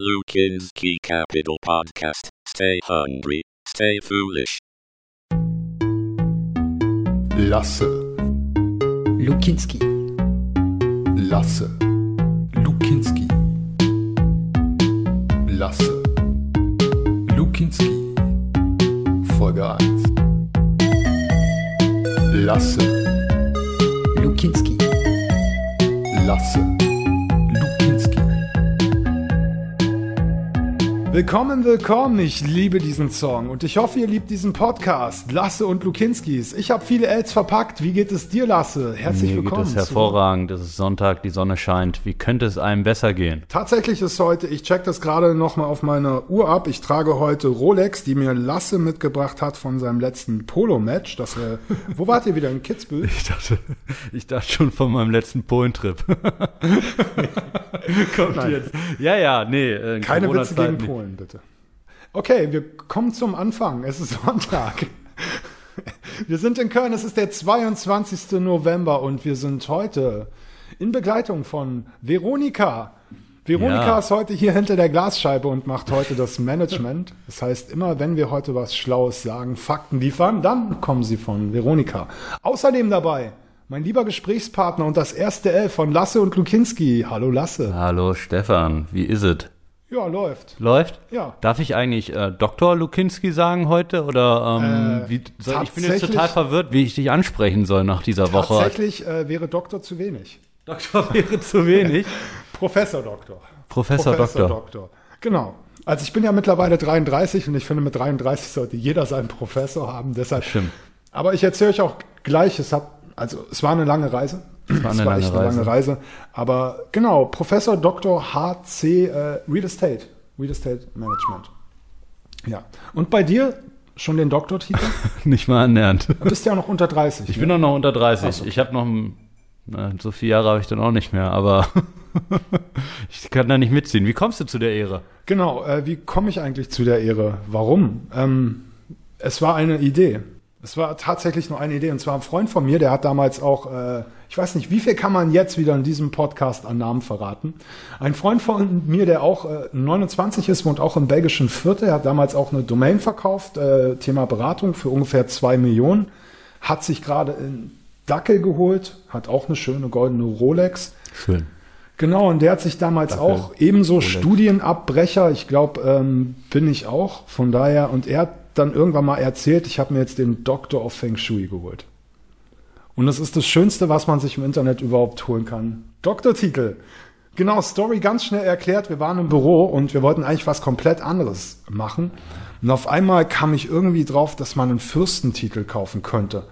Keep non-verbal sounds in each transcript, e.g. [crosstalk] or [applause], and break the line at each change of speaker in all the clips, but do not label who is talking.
Lukinski Capital Podcast. Stay hungry, stay foolish.
Lasse,
Lukinski.
Lasse, Lukinski. Lasse, Lukinski. Folge 1. Lasse,
Lukinski.
Lasse,
Willkommen, willkommen. Ich liebe diesen Song und ich hoffe, ihr liebt diesen Podcast. Lasse und Lukinskis. Ich habe viele Els verpackt. Wie geht es dir, Lasse? Herzlich
Mir
willkommen.
geht es hervorragend. Es ist Sonntag, die Sonne scheint. Wie könnte es einem besser gehen?
Tatsächlich ist heute, ich check das gerade nochmal auf meiner Uhr ab. Ich trage heute Rolex, die mir Lasse mitgebracht hat von seinem letzten Polo-Match. Das, äh, [laughs] wo wart ihr wieder? In Kitzbühel?
Ich dachte, ich dachte schon von meinem letzten Polentrip. [laughs] [laughs] Kommt jetzt. Ja, ja, nee. äh, in
Keine Witze gegen Polen, bitte. Okay, wir kommen zum Anfang. Es ist Sonntag. Wir sind in Köln, es ist der 22. November und wir sind heute in Begleitung von Veronika. Veronika
Ja.
ist heute hier hinter der Glasscheibe und macht heute das Management. Das heißt, immer wenn wir heute was Schlaues sagen, Fakten liefern, dann kommen sie von Veronika. Außerdem dabei mein lieber Gesprächspartner und das erste L von Lasse und Lukinski. Hallo Lasse.
Hallo Stefan, wie ist es?
Ja, läuft.
Läuft?
Ja.
Darf ich eigentlich äh, Dr. Lukinski sagen heute? Oder ähm,
Äh,
wie, soll, ich bin jetzt total verwirrt, wie ich dich ansprechen soll nach dieser Woche.
Tatsächlich äh, wäre Doktor zu wenig.
Doktor wäre zu wenig. [laughs]
Professor Doktor.
Professor, Doktor.
Doktor. Genau. Also ich bin ja mittlerweile 33 und ich finde, mit 33 sollte jeder seinen Professor haben. Deshalb.
Stimmt.
Aber ich erzähle euch auch gleich, es hat, also es war eine lange Reise. Es
war eine lange
echt eine lange Reise. Aber genau, Professor Dr. HC äh, Real Estate. Real Estate Management. Ja. Und bei dir schon den Doktortitel? [laughs]
Nicht mal annähernd.
Du bist ja noch unter 30.
Ich
ne?
bin doch noch unter 30.
Ach so.
Ich habe noch ein- na, so viele Jahre habe ich dann auch nicht mehr, aber [laughs] ich kann da nicht mitziehen. Wie kommst du zu der Ehre?
Genau, äh, wie komme ich eigentlich zu der Ehre? Warum? Ähm, es war eine Idee. Es war tatsächlich nur eine Idee. Und zwar ein Freund von mir, der hat damals auch, äh, ich weiß nicht, wie viel kann man jetzt wieder in diesem Podcast an Namen verraten? Ein Freund von mir, der auch äh, 29 ist, wohnt auch im belgischen Viertel, er hat damals auch eine Domain verkauft, äh, Thema Beratung für ungefähr zwei Millionen, hat sich gerade in Dackel geholt, hat auch eine schöne goldene Rolex.
Schön.
Genau, und der hat sich damals
Dackel,
auch ebenso Studienabbrecher, ich glaube, ähm, bin ich auch, von daher, und er hat dann irgendwann mal erzählt, ich habe mir jetzt den Doctor of Feng Shui geholt. Und das ist das Schönste, was man sich im Internet überhaupt holen kann. Doktortitel. Genau, Story ganz schnell erklärt. Wir waren im Büro und wir wollten eigentlich was komplett anderes machen. Und auf einmal kam ich irgendwie drauf, dass man einen Fürstentitel kaufen könnte.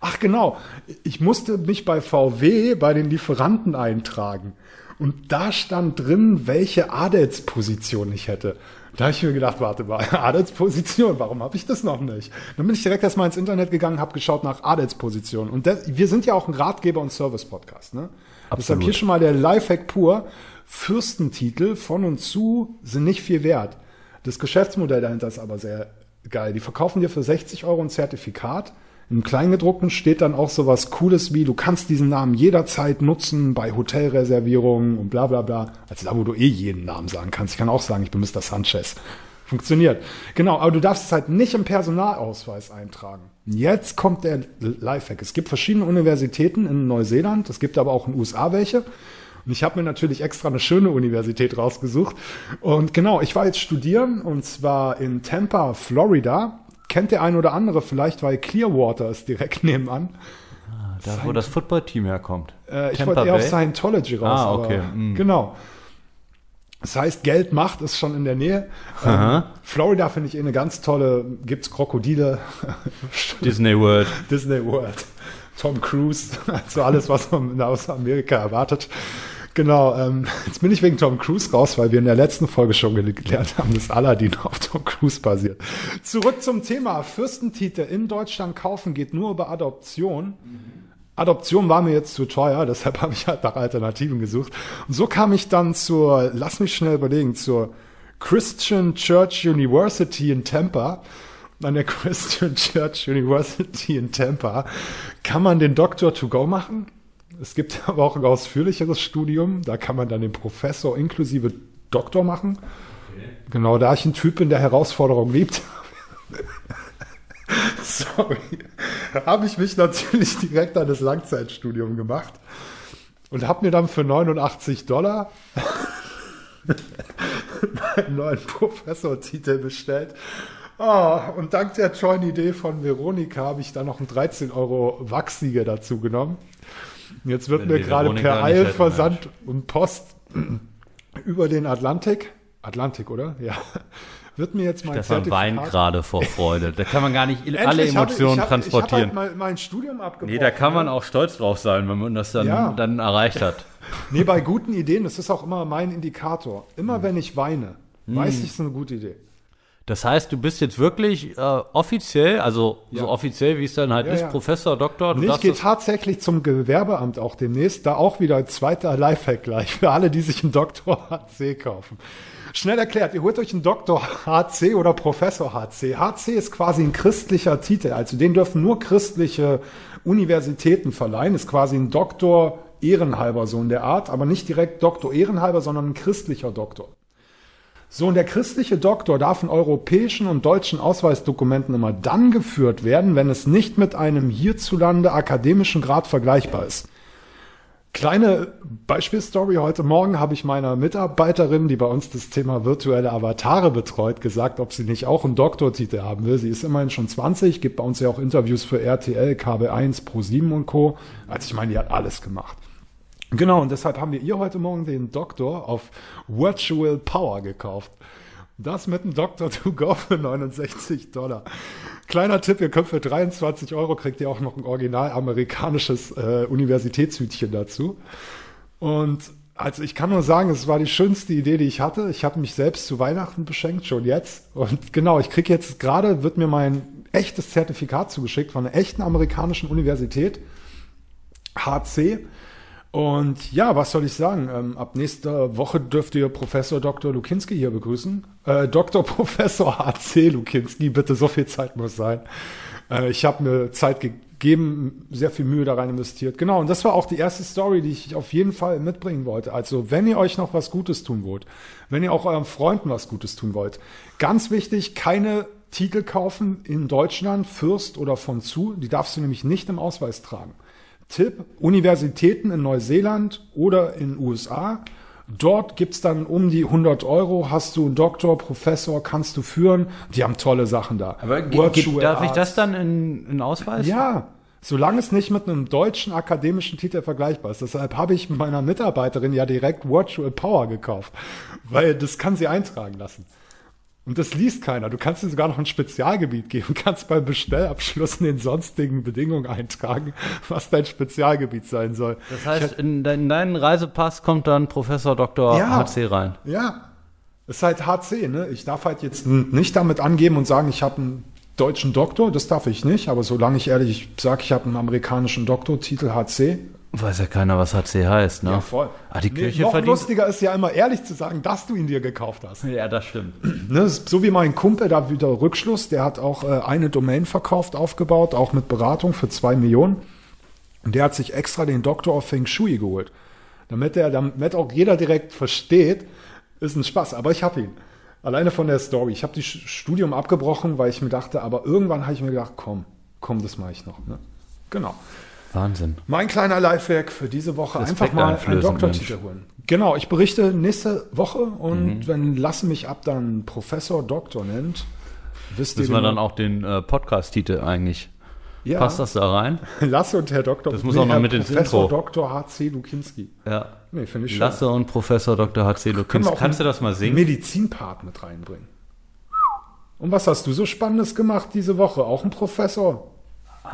Ach genau, ich musste mich bei VW bei den Lieferanten eintragen. Und da stand drin, welche Adelsposition ich hätte. Da habe ich mir gedacht, warte mal, [laughs] Adelsposition, warum habe ich das noch nicht? Dann bin ich direkt erstmal ins Internet gegangen, habe geschaut nach Adelspositionen. Und das, wir sind ja auch ein Ratgeber- und Service-Podcast. Ne? Deshalb
Absolut.
hier schon mal der Lifehack pur. Fürstentitel von und zu sind nicht viel wert. Das Geschäftsmodell dahinter ist aber sehr geil. Die verkaufen dir für 60 Euro ein Zertifikat. Im Kleingedruckten steht dann auch sowas Cooles wie, du kannst diesen Namen jederzeit nutzen bei Hotelreservierungen und bla bla bla. Also da, wo du eh jeden Namen sagen kannst. Ich kann auch sagen, ich bin Mr. Sanchez. Funktioniert. Genau, aber du darfst es halt nicht im Personalausweis eintragen. Jetzt kommt der Lifehack. Es gibt verschiedene Universitäten in Neuseeland, es gibt aber auch in den USA welche. Und ich habe mir natürlich extra eine schöne Universität rausgesucht. Und genau, ich war jetzt studieren und zwar in Tampa, Florida. Kennt der ein oder andere vielleicht, weil Clearwater ist direkt [laughs] nebenan.
Da, wo das Footballteam herkommt.
Äh, ich wollte eher auf? Scientology raus.
Ah,
aber-
okay, mm.
Genau. Das heißt, Geld macht ist schon in der Nähe. Ähm, Florida finde ich eh eine ganz tolle, gibt's Krokodile, [laughs]
Disney World.
Disney World, Tom Cruise, [laughs] also alles, was man aus Amerika erwartet. Genau, ähm, [laughs] jetzt bin ich wegen Tom Cruise raus, weil wir in der letzten Folge schon gel- gelernt haben, dass Aladdin [laughs] auf Tom Cruise basiert. Zurück zum Thema. Fürstentitel in Deutschland kaufen geht nur über Adoption. Adoption war mir jetzt zu teuer, deshalb [laughs] habe ich halt nach Alternativen gesucht. Und so kam ich dann zur, lass mich schnell überlegen, zur Christian Church University in Tampa. An der Christian Church University in Tampa kann man den Doctor to go machen. Es gibt [laughs] aber auch ein ausführlicheres Studium. Da kann man dann den Professor inklusive Doktor machen. Genau, da ich ein Typ bin, der Herausforderung liebt. [laughs] Sorry. Habe ich mich natürlich [laughs] direkt an das Langzeitstudium gemacht und habe mir dann für 89 Dollar meinen neuen Professortitel bestellt. Ah, und dank der treuen Idee von Veronika habe ich dann noch einen 13 Euro Wachsiege dazu genommen. Jetzt wird mir gerade per Eilversand und Post [clears throat] über den Atlantik, Atlantik, oder? Ja. Wird mir jetzt mein
Stefan
Zertifikat
weint gerade vor Freude. Da kann man gar nicht
Endlich
alle Emotionen
ich hab,
transportieren.
Ich habe halt mein Studium abgebrochen.
nee, da kann man
ne?
auch stolz drauf sein, wenn man das dann,
Ja.
dann erreicht hat. [laughs]
Nee, bei guten Ideen, das ist auch immer mein Indikator. Immer wenn ich weine,
Hm.
weiß ich, es ist eine gute Idee.
Das heißt, du bist jetzt wirklich äh, offiziell, also
Ja.
so offiziell, wie es dann halt
Ja,
ist,
ja.
Professor, Doktor. Du
ich gehe tatsächlich zum Gewerbeamt auch demnächst. Da auch wieder ein zweiter Lifehack gleich für alle, die sich einen Doktor [laughs] HC kaufen. Schnell erklärt, ihr holt euch einen Doktor HC oder Professor HC. HC ist quasi ein christlicher Titel. Also den dürfen nur christliche Universitäten verleihen. Ist quasi ein Doktor ehrenhalber so in der Art, aber nicht direkt Doktor ehrenhalber, sondern ein christlicher Doktor. So, und der christliche Doktor darf in europäischen und deutschen Ausweisdokumenten immer dann geführt werden, wenn es nicht mit einem hierzulande akademischen Grad vergleichbar ist. Kleine Beispielstory. Heute Morgen habe ich meiner Mitarbeiterin, die bei uns das Thema virtuelle Avatare betreut, gesagt, ob sie nicht auch einen Doktortitel haben will. Sie ist immerhin schon 20, gibt bei uns ja auch Interviews für RTL, KB1, Pro7 und Co. Also ich meine, die hat alles gemacht. Genau, und deshalb haben wir ihr heute Morgen den Doktor auf Virtual Power gekauft. Das mit einem Doktor [laughs] to go für 69 Dollar. Kleiner Tipp, ihr könnt für 23 Euro kriegt ihr auch noch ein original amerikanisches äh, Universitätshütchen dazu. Und also ich kann nur sagen, es war die schönste Idee, die ich hatte. Ich habe mich selbst zu Weihnachten beschenkt, schon jetzt. Und [laughs] genau, ich kriege jetzt gerade, wird mir mein echtes Zertifikat zugeschickt von einer echten amerikanischen Universität. HC. Und ja, was soll ich sagen? Ähm, ab nächster Woche dürft ihr Professor Dr. Lukinski hier begrüßen. Äh, Dr. [laughs] Professor HC Lukinski, bitte, so viel Zeit muss sein. Äh, ich habe mir Zeit gegeben, sehr viel Mühe da rein investiert. Genau, und das war auch die erste Story, die ich auf jeden Fall mitbringen wollte. Also, wenn ihr euch noch was Gutes tun wollt, wenn ihr auch euren Freunden was Gutes tun wollt, ganz wichtig, keine Titel kaufen in Deutschland, Fürst oder von zu, die darfst du nämlich nicht im Ausweis tragen. Tipp, Universitäten in Neuseeland oder in USA. Dort gibt's dann um die 100 Euro, hast du einen Doktor, Professor, kannst du führen. Die haben tolle Sachen da.
Aber ge- darf ich
Arts.
das dann in, in Ausweis?
Ja, solange es nicht mit einem deutschen akademischen Titel vergleichbar ist. Deshalb habe ich meiner Mitarbeiterin ja direkt Virtual Power gekauft, weil das kann sie eintragen lassen. Und das liest keiner. Du kannst dir sogar noch ein Spezialgebiet geben, [laughs] kannst beim Bestellabschluss in den sonstigen Bedingungen eintragen, was dein Spezialgebiet sein soll.
Das heißt, in, de in deinen Reisepass kommt dann Professor Dr.
Ja.
HC rein.
Ja, ist halt HC, ne? Ich darf halt jetzt nicht damit angeben und sagen, ich habe einen deutschen Doktor, das darf ich nicht, aber solange ich ehrlich sage, ich habe einen amerikanischen Doktortitel HC,
Weiß ja keiner, was HC heißt, ne? Ah, die Kirche
noch
verdient.
lustiger ist ja immer ehrlich zu sagen, dass du ihn dir gekauft hast.
Ja, das stimmt. [clears throat]
Ne? So wie mein Kumpel, da wieder Rückschluss, der hat auch äh, eine Domain verkauft, aufgebaut, auch mit Beratung für zwei Millionen. Und der hat sich extra den Doktor of Feng Shui geholt. Damit er, damit auch jeder direkt versteht, ist ein Spaß. Aber ich habe ihn. Alleine von der Story. Ich habe das Studium abgebrochen, weil ich mir dachte, aber irgendwann habe ich mir gedacht, komm, komm, das mache ich noch. Ne? Genau.
Wahnsinn.
Mein kleiner Lifehack für diese Woche.
Respekt
einfach mal einen Doktortitel holen. Genau, ich berichte nächste Woche und
Mhm.
wenn Lasse mich ab dann Professor Doktor nennt, wisst ihr
Müssen wir
genau-
dann auch den äh, Podcast-Titel eigentlich.
ja,
Passt das da rein? [laughs]
Lasse und Herr Doktor.
Das muss auch noch
Herr
mit ins
Professor
Intro.
Dr. H.C. Lukinski.
Ja.
Nee, finde ich schön.
Lasse und Professor Dr. HC
Können wir
Lukins.
auch
Kannst du das mal singen?
Medizinpart mit reinbringen. Und was hast du so Spannendes gemacht diese Woche? Auch ein Professor?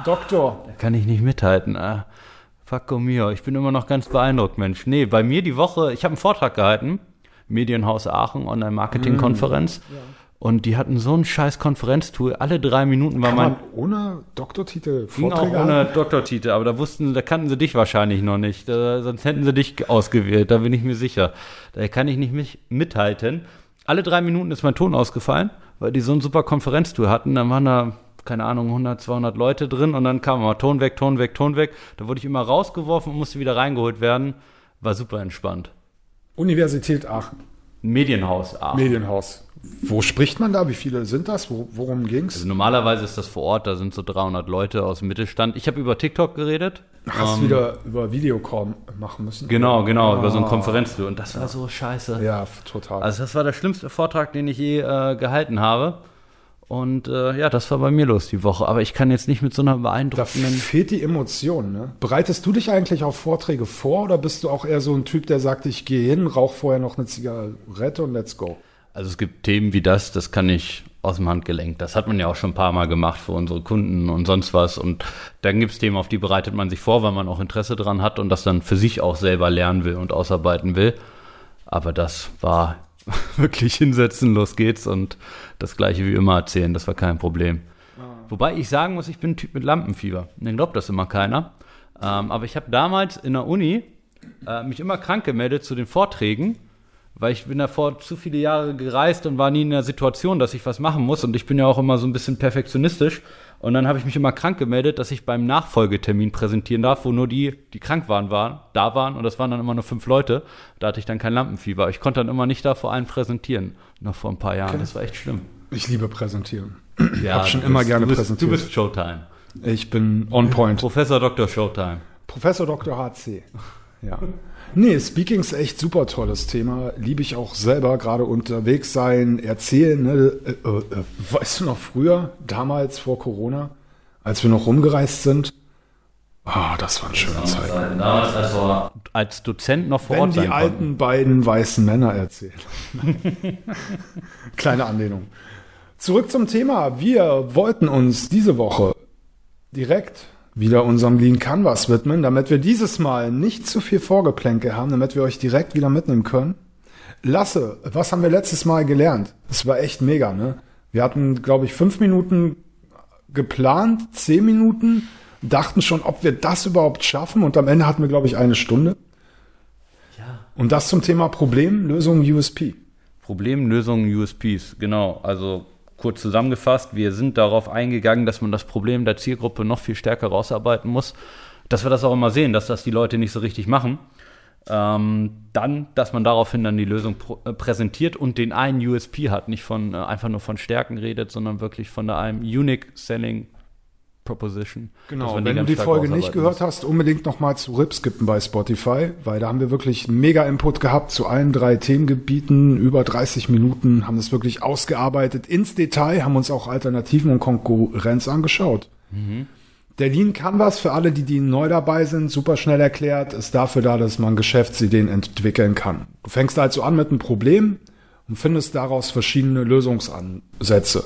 Doktor?
Kann ich nicht mithalten. Ah, Facco mio. Ich bin immer noch ganz beeindruckt, Mensch. Nee, bei mir die Woche, ich habe einen Vortrag gehalten. Medienhaus Aachen, Online-Marketing-Konferenz.
Mm,
Und die hatten so ein scheiß Konferenztool. Alle drei Minuten war
Kann
mein.
man ohne Doktortitel
Ging auch
Vorträge
ohne? Doktortitel, aber da wussten, da kannten sie dich wahrscheinlich noch nicht. Da, sonst hätten sie dich ausgewählt, da bin ich mir sicher. Da kann ich nicht mich mithalten. Alle drei Minuten ist mein Ton ausgefallen, weil die so ein super Konferenztour hatten. Dann waren da, keine Ahnung, 100, 200 Leute drin und dann kam immer Ton weg, Ton weg, Ton weg. Da wurde ich immer rausgeworfen und musste wieder reingeholt werden. War super entspannt.
Universität Aachen.
Medienhaus Aachen.
Medienhaus. Wo spricht man da? Wie viele sind das? Wo, worum ging's?
Also normalerweise ist das vor Ort, da sind so 300 Leute aus dem Mittelstand. Ich habe über TikTok geredet.
Hast du wieder über Videocall machen müssen?
Genau, genau, über so ein
Ah.
Konferenztour. Und das war so scheiße.
Ja, total.
Also das war der schlimmste Vortrag, den ich je äh, gehalten habe. Und äh, ja, das war bei mir los die Woche. Aber ich kann jetzt nicht mit so einer
da
beeindruckenden...
fehlt die Emotion. Ne? Bereitest du dich eigentlich auf Vorträge vor oder bist du auch eher so ein Typ, der sagt, ich gehe hin, rauch vorher noch eine Zigarette und let's go?
Also es gibt Themen wie das, das kann ich aus dem Handgelenk. Das hat man ja auch schon ein paar Mal gemacht für unsere Kunden und sonst was. Und dann gibt es Themen, auf die bereitet man sich vor, weil man auch Interesse dran hat und das dann für sich auch selber lernen will und ausarbeiten will. Aber das war [laughs] wirklich hinsetzen, los geht's und das gleiche wie immer erzählen, das war kein Problem. Wobei ich sagen muss, ich bin ein Typ mit Lampenfieber. Dann glaubt das immer keiner. Ähm, aber ich habe damals in der Uni äh, mich immer krank gemeldet zu den Vorträgen, weil ich bin davor zu viele Jahre gereist und war nie in der Situation, dass ich was machen muss. Und ich bin ja auch immer so ein bisschen perfektionistisch. Und dann habe ich mich immer krank gemeldet, dass ich beim Nachfolgetermin präsentieren darf, wo nur die, die krank waren, waren, da waren. Und das waren dann immer nur fünf Leute. Da hatte ich dann kein Lampenfieber. Ich konnte dann immer nicht da vor allen präsentieren. Noch vor ein paar Jahren. Das war echt schlimm.
Ich liebe präsentieren.
Ja,
hab schon
du
immer
bist-
gerne
du bist,
präsentiert.
Du bist Showtime.
Ich bin on point.
Professor Dr. Showtime.
Professor Dr. HC. Ja. Nee, Speaking ist echt super tolles Thema. Liebe ich auch selber, gerade unterwegs sein, erzählen. Ne? Äh, äh, äh, weißt du noch früher, damals vor Corona, als wir noch rumgereist sind? Ah, das waren schöne Zeiten.
Damals als, wir als Dozent noch vor
Wenn
Ort
die
sein
alten
konnten.
beiden weißen Männer erzählen. [laughs] Kleine Anlehnung. Zurück zum Thema. Wir wollten uns diese Woche direkt wieder unserem Lean Canvas widmen, damit wir dieses Mal nicht zu viel Vorgeplänke haben, damit wir euch direkt wieder mitnehmen können. Lasse, was haben wir letztes Mal gelernt? Das war echt mega, ne? Wir hatten, glaube ich, fünf Minuten geplant, zehn Minuten, dachten schon, ob wir das überhaupt schaffen und am Ende hatten wir, glaube ich, eine Stunde.
Ja.
Und das zum Thema Problem, Lösung, USP.
Problem, Lösungen, USPs. Genau. Also kurz zusammengefasst, wir sind darauf eingegangen, dass man das Problem der Zielgruppe noch viel stärker rausarbeiten muss. Dass wir das auch immer sehen, dass das die Leute nicht so richtig machen. Ähm, dann, dass man daraufhin dann die Lösung pro, äh, präsentiert und den einen USP hat, nicht von äh, einfach nur von Stärken redet, sondern wirklich von einem Unique Selling Proposition.
Genau, wenn du die Folge nicht gehört
muss.
hast, unbedingt nochmal zu RIP skippen bei Spotify, weil da haben wir wirklich mega Input gehabt zu allen drei Themengebieten, über 30 Minuten, haben das wirklich ausgearbeitet ins Detail, haben uns auch Alternativen und Konkurrenz angeschaut. Der Lean Canvas für alle, die, die neu dabei sind, super schnell erklärt, ist dafür da, dass man Geschäftsideen entwickeln kann. Du fängst also an mit einem Problem und findest daraus verschiedene Lösungsansätze.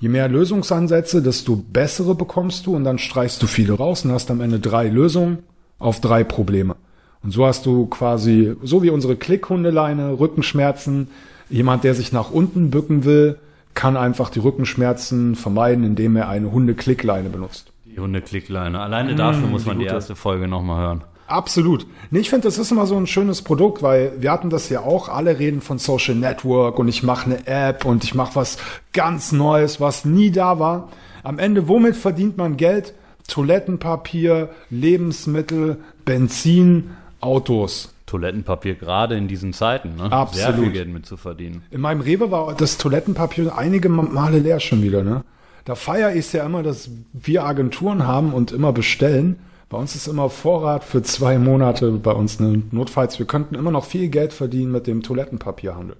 Je mehr Lösungsansätze, desto bessere bekommst du und dann streichst du viele raus und hast am Ende drei Lösungen auf drei Probleme. Und so hast du quasi, so wie unsere Klickhundeleine, Rückenschmerzen. Jemand, der sich nach unten bücken will, kann einfach die Rückenschmerzen vermeiden, indem er eine Hunde-Klickleine benutzt.
Die Hunde-Klickleine. Alleine dafür muss
die
man die
gute.
erste Folge nochmal hören.
Absolut. Nee, ich finde, das ist immer so ein schönes Produkt, weil wir hatten das ja auch. Alle reden von Social Network und ich mache eine App und ich mache was ganz Neues, was nie da war. Am Ende, womit verdient man Geld? Toilettenpapier, Lebensmittel, Benzin, Autos.
Toilettenpapier gerade in diesen Zeiten, ne? Sehr
Absolut.
viel Geld mit zu verdienen.
In meinem Rewe war das Toilettenpapier einige Male leer schon wieder, ne? Da feiere ich es ja immer, dass wir Agenturen haben und immer bestellen. Bei uns ist immer Vorrat für zwei Monate bei uns, ne? Notfalls, wir könnten immer noch viel Geld verdienen mit dem Toilettenpapierhandel.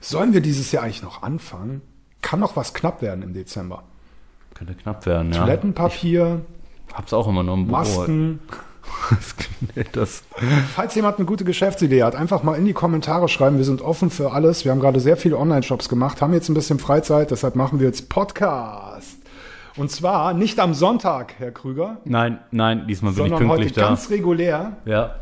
Sollen wir dieses Jahr eigentlich noch anfangen? Kann noch was knapp werden im Dezember.
Könnte knapp werden, ja.
Toilettenpapier,
Ich hab's auch immer nur im Büro.
Masken. [laughs]
Das.
Falls jemand eine gute Geschäftsidee hat, einfach mal in die Kommentare schreiben. Wir sind offen für alles. Wir haben gerade sehr viele Online-Shops gemacht, haben jetzt ein bisschen Freizeit, deshalb machen wir jetzt Podcast. Und zwar nicht am Sonntag, Herr Krüger,
Nein, nein, diesmal bin ich
sondern heute
pünktlich da.
ganz regulär,
ja.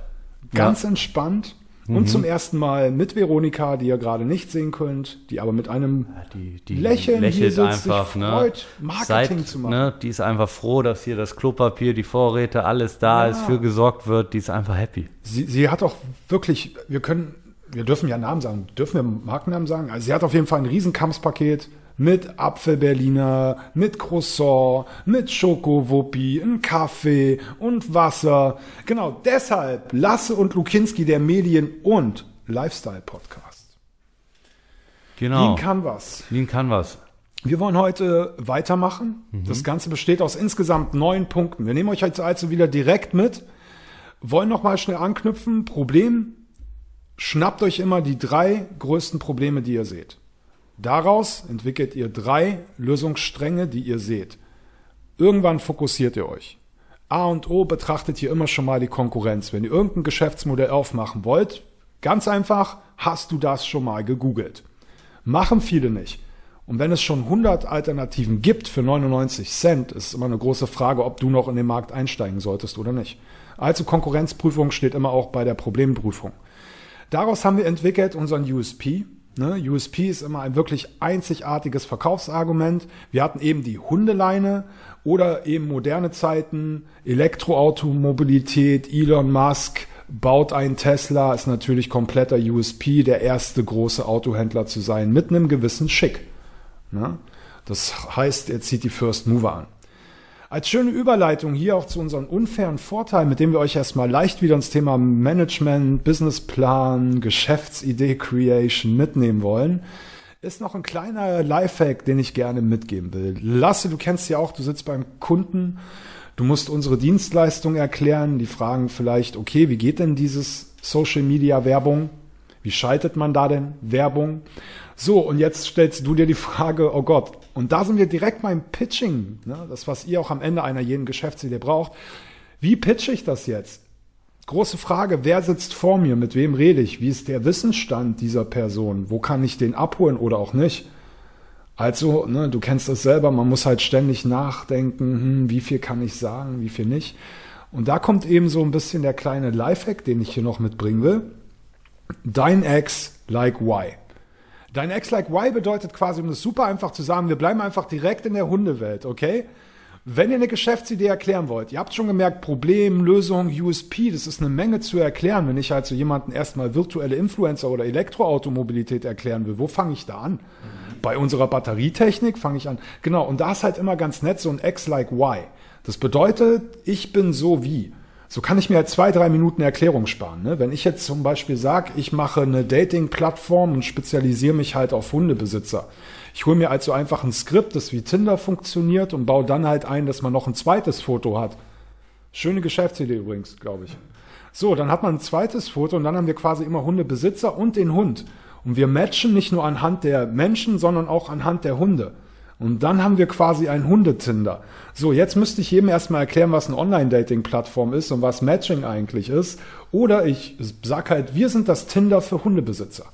ganz entspannt
Mhm.
und zum ersten Mal mit Veronika, die ihr gerade nicht sehen könnt, die aber mit einem
Die, die
Lächeln hier
lächelt
sich
einfach, ne?
freut, Marketing
Seit,
zu machen.
Ne, die ist einfach froh, dass hier das Klopapier, die Vorräte, alles da
Ja.
ist, für gesorgt wird. Die ist einfach happy.
Sie, sie hat auch wirklich, wir können, wir dürfen ja Namen sagen, dürfen wir Markennamen sagen? Also sie hat auf jeden Fall ein Riesenkampfpaket mit Apfelberliner, mit Croissant, mit Schokowuppi, ein Kaffee und Wasser. Genau deshalb Lasse und Lukinski, der Medien- und Lifestyle-Podcast.
Genau.
Lean Canvas.
Lean Canvas.
Wir wollen heute weitermachen. Das Ganze besteht aus insgesamt neun Punkten. Wir nehmen euch jetzt also wieder direkt mit, wollen nochmal schnell anknüpfen. Problem, schnappt euch immer die drei größten Probleme, die ihr seht. Daraus entwickelt ihr drei Lösungsstränge, die ihr seht. Irgendwann fokussiert ihr euch. A und O betrachtet ihr immer schon mal die Konkurrenz. Wenn ihr irgendein Geschäftsmodell aufmachen wollt, ganz einfach, hast du das schon mal gegoogelt. Machen viele nicht. Und wenn es schon 100 Alternativen gibt für 99 Cent, ist immer eine große Frage, ob du noch in den Markt einsteigen solltest oder nicht. Also Konkurrenzprüfung steht immer auch bei der Problemprüfung. Daraus haben wir entwickelt unseren USP. Ne? USP ist immer ein wirklich einzigartiges Verkaufsargument. Wir hatten eben die Hundeleine oder eben moderne Zeiten, Elektroautomobilität, Elon Musk baut einen Tesla, ist natürlich kompletter USP, der erste große Autohändler zu sein, mit einem gewissen Schick. Ne? Das heißt, er zieht die First Mover an. Als schöne Überleitung hier auch zu unserem unfairen Vorteil, mit dem wir euch erstmal leicht wieder ins Thema Management, Businessplan, Geschäftsidee Creation mitnehmen wollen, ist noch ein kleiner Lifehack, den ich gerne mitgeben will. Lasse, du kennst ja auch, du sitzt beim Kunden, du musst unsere Dienstleistung erklären, die fragen vielleicht, okay, wie geht denn dieses Social Media Werbung? Wie schaltet man da denn Werbung? So, und jetzt stellst du dir die Frage, oh Gott, und da sind wir direkt beim Pitching, ne? das, was ihr auch am Ende einer jeden Geschäftsidee braucht. Wie pitche ich das jetzt? Große Frage, wer sitzt vor mir, mit wem rede ich, wie ist der Wissensstand dieser Person, wo kann ich den abholen oder auch nicht? Also, ne, du kennst das selber, man muss halt ständig nachdenken, hm, wie viel kann ich sagen, wie viel nicht. Und da kommt eben so ein bisschen der kleine Lifehack, den ich hier noch mitbringen will. Dein Ex like Y. Dein Ex like Y bedeutet quasi, um das super einfach zu sagen, wir bleiben einfach direkt in der Hundewelt, okay? Wenn ihr eine Geschäftsidee erklären wollt, ihr habt schon gemerkt, Problem, Lösung, USP, das ist eine Menge zu erklären, wenn ich halt so jemanden erstmal virtuelle Influencer oder Elektroautomobilität erklären will. Wo fange ich da an? Bei unserer Batterietechnik fange ich an. Genau, und da ist halt immer ganz nett so ein X like Y. Das bedeutet, ich bin so wie. So kann ich mir halt zwei, drei Minuten Erklärung sparen. Ne? Wenn ich jetzt zum Beispiel sage, ich mache eine Dating-Plattform und spezialisiere mich halt auf Hundebesitzer. Ich hole mir also einfach ein Skript, das wie Tinder funktioniert und baue dann halt ein, dass man noch ein zweites Foto hat. Schöne Geschäftsidee übrigens, glaube ich. So, dann hat man ein zweites Foto und dann haben wir quasi immer Hundebesitzer und den Hund. Und wir matchen nicht nur anhand der Menschen, sondern auch anhand der Hunde. Und dann haben wir quasi ein Hundetinder. So, jetzt müsste ich jedem erstmal erklären, was eine Online-Dating-Plattform ist und was Matching eigentlich ist. Oder ich sag halt, wir sind das Tinder für Hundebesitzer.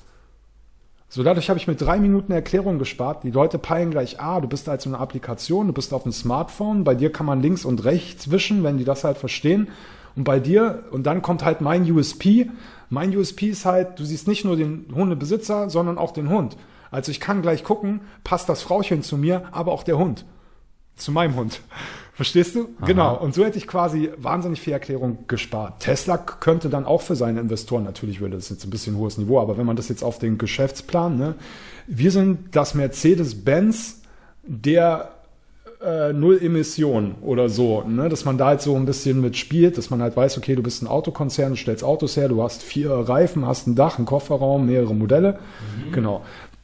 So, dadurch habe ich mit drei Minuten Erklärung gespart. Die Leute peilen gleich, ah, du bist halt so eine Applikation, du bist auf dem Smartphone, bei dir kann man links und rechts wischen, wenn die das halt verstehen. Und bei dir, und dann kommt halt mein USP. Mein USP ist halt, du siehst nicht nur den Hundebesitzer, sondern auch den Hund. Also ich kann gleich gucken, passt das Frauchen zu mir, aber auch der Hund. Zu meinem Hund. [laughs] Verstehst du?
Aha.
Genau. Und so hätte ich quasi wahnsinnig viel Erklärung gespart. Tesla könnte dann auch für seine Investoren, natürlich würde das jetzt ein bisschen hohes Niveau, aber wenn man das jetzt auf den Geschäftsplan, ne, wir sind das Mercedes-Benz der äh, Null Emission oder so, ne? dass man da halt so ein bisschen mit spielt, dass man halt weiß, okay, du bist ein Autokonzern, du stellst Autos her, du hast vier Reifen, hast ein Dach, einen Kofferraum, mehrere Modelle. Genau.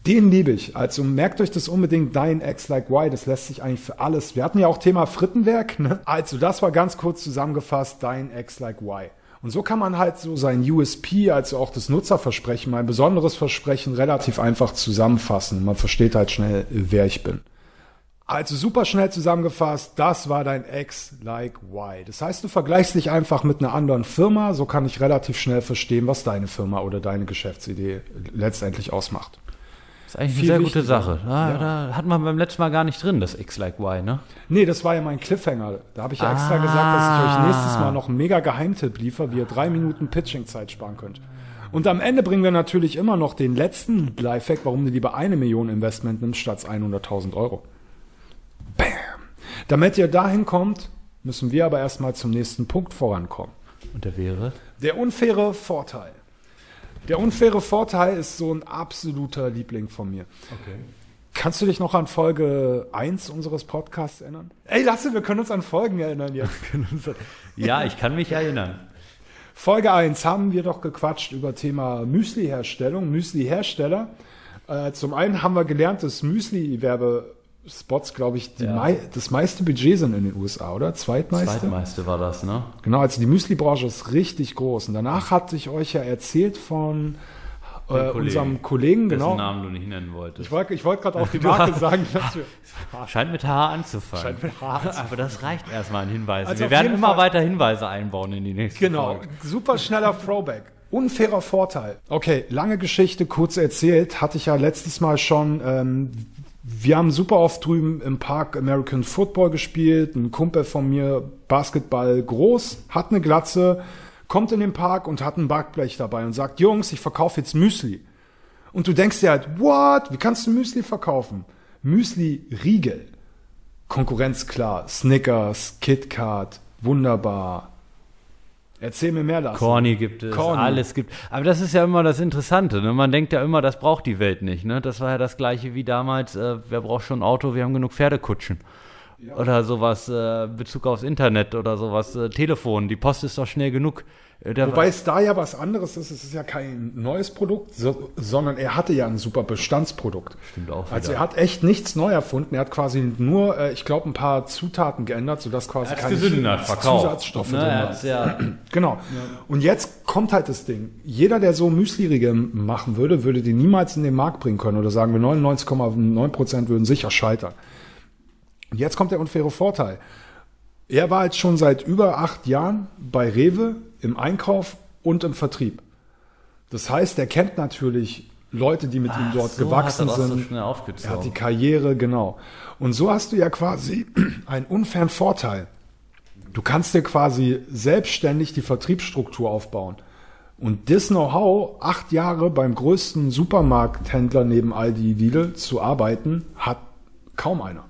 Den liebe ich. Also merkt euch das unbedingt, dein X like Y, das lässt sich eigentlich für alles. Wir hatten ja auch Thema Frittenwerk. Ne? Also das war ganz kurz zusammengefasst, dein X like Y. Und so kann man halt so sein USP, also auch das Nutzerversprechen, mein besonderes Versprechen relativ einfach zusammenfassen. Man versteht halt schnell, wer ich bin. Also super schnell zusammengefasst, das war dein X like Y. Das heißt, du vergleichst dich einfach mit einer anderen Firma, so kann ich relativ schnell verstehen, was deine Firma oder deine Geschäftsidee letztendlich ausmacht.
Das ist eigentlich eine sehr gute
wichtiger.
Sache. Da,
Ja.
da hat man beim letzten Mal gar nicht drin, das X like Y, ne?
Nee, das war ja mein Cliffhanger. Da habe ich ja extra
Ah.
gesagt, dass ich euch nächstes Mal noch einen mega Geheimtipp liefere, wie ihr drei Minuten Pitching-Zeit sparen könnt. Und am Ende bringen wir natürlich immer noch den letzten Lifehack, warum du lieber eine Million Investment nimmst statt 100.000 Euro. Bam! Damit ihr dahin kommt, müssen wir aber erstmal zum nächsten Punkt vorankommen.
Und der wäre?
Der unfaire Vorteil. Der unfaire Vorteil ist so ein absoluter Liebling von mir.
Okay.
Kannst du dich noch an Folge 1 unseres Podcasts erinnern? Ey, Lasse, wir können uns an Folgen erinnern jetzt.
Ja, ich kann mich erinnern.
Folge 1 haben wir doch gequatscht über Thema Müsli-Herstellung, Müsli-Hersteller. Äh, zum einen haben wir gelernt, dass Müsli-Werbespots, glaube ich,
Ja.
mei das meiste Budget sind in den USA, oder? Zweitmeiste?
Zweitmeiste war das, ne?
Genau, also die Müsli-Branche ist richtig groß. Und danach hatte ich euch ja erzählt von äh,
Kollegen.
unserem Kollegen,
Dessen
genau.
Namen du nicht nennen wolltest.
Ich wollte ich wollt gerade auch die [laughs] Marke sagen. Dass wir, [laughs]
Scheint mit H anzufangen.
Scheint mit H anzufangen.
Aber das reicht erstmal an Hinweisen.
Also
Wir werden immer
Fall-
weiter Hinweise einbauen in die nächste
Genau,
Folge.
super schneller Throwback. Unfairer Vorteil. Okay, lange Geschichte, kurz erzählt, hatte ich ja letztes Mal schon. Ähm, wir haben super oft drüben im Park American Football gespielt. Ein Kumpel von mir, Basketball groß, hat eine Glatze, kommt in den Park und hat ein Backblech dabei und sagt, Jungs, ich verkaufe jetzt Müsli. Und du denkst dir halt, what? Wie kannst du Müsli verkaufen? Müsli Riegel. Konkurrenz klar. Snickers, KitKat, wunderbar. Erzähl mir mehr dazu.
Corny gibt es,
Corny.
alles gibt. Aber das ist ja immer das Interessante. Ne? Man denkt ja immer, das braucht die Welt nicht. Ne? Das war ja das gleiche wie damals, äh, wer braucht schon ein Auto, wir haben genug Pferdekutschen. Oder sowas, äh, Bezug aufs Internet oder sowas, äh, Telefon, die Post ist doch schnell genug. Äh, der-
Wobei es da ja was anderes ist. Es ist ja kein neues Produkt, so, sondern er hatte ja ein super Bestandsprodukt.
Stimmt auch
Also
wieder.
er hat echt nichts neu erfunden. Er hat quasi nur, äh, ich glaube, ein paar Zutaten geändert, sodass quasi keine. Zusatzstoffe
ne?
drin waren. [clears throat]
ja,
Genau. Und jetzt kommt halt das Ding. Jeder, der so Müsli-Riegel machen würde, würde die niemals in den Markt bringen können. Oder sagen wir 99,9 Prozent würden sicher scheitern. Und jetzt kommt der unfaire Vorteil. Er war jetzt schon seit über acht Jahren bei Rewe im Einkauf und im Vertrieb. Das heißt, er kennt natürlich Leute, die mit ihm dort
so
gewachsen
das so
sind.
schnell
er hat die Karriere, genau. Und so hast du ja quasi [clears throat] einen unfairen Vorteil. Du kannst dir quasi selbstständig die Vertriebsstruktur aufbauen. Und das Know-how, acht Jahre beim größten Supermarkthändler neben Aldi Lidl zu arbeiten, hat kaum einer.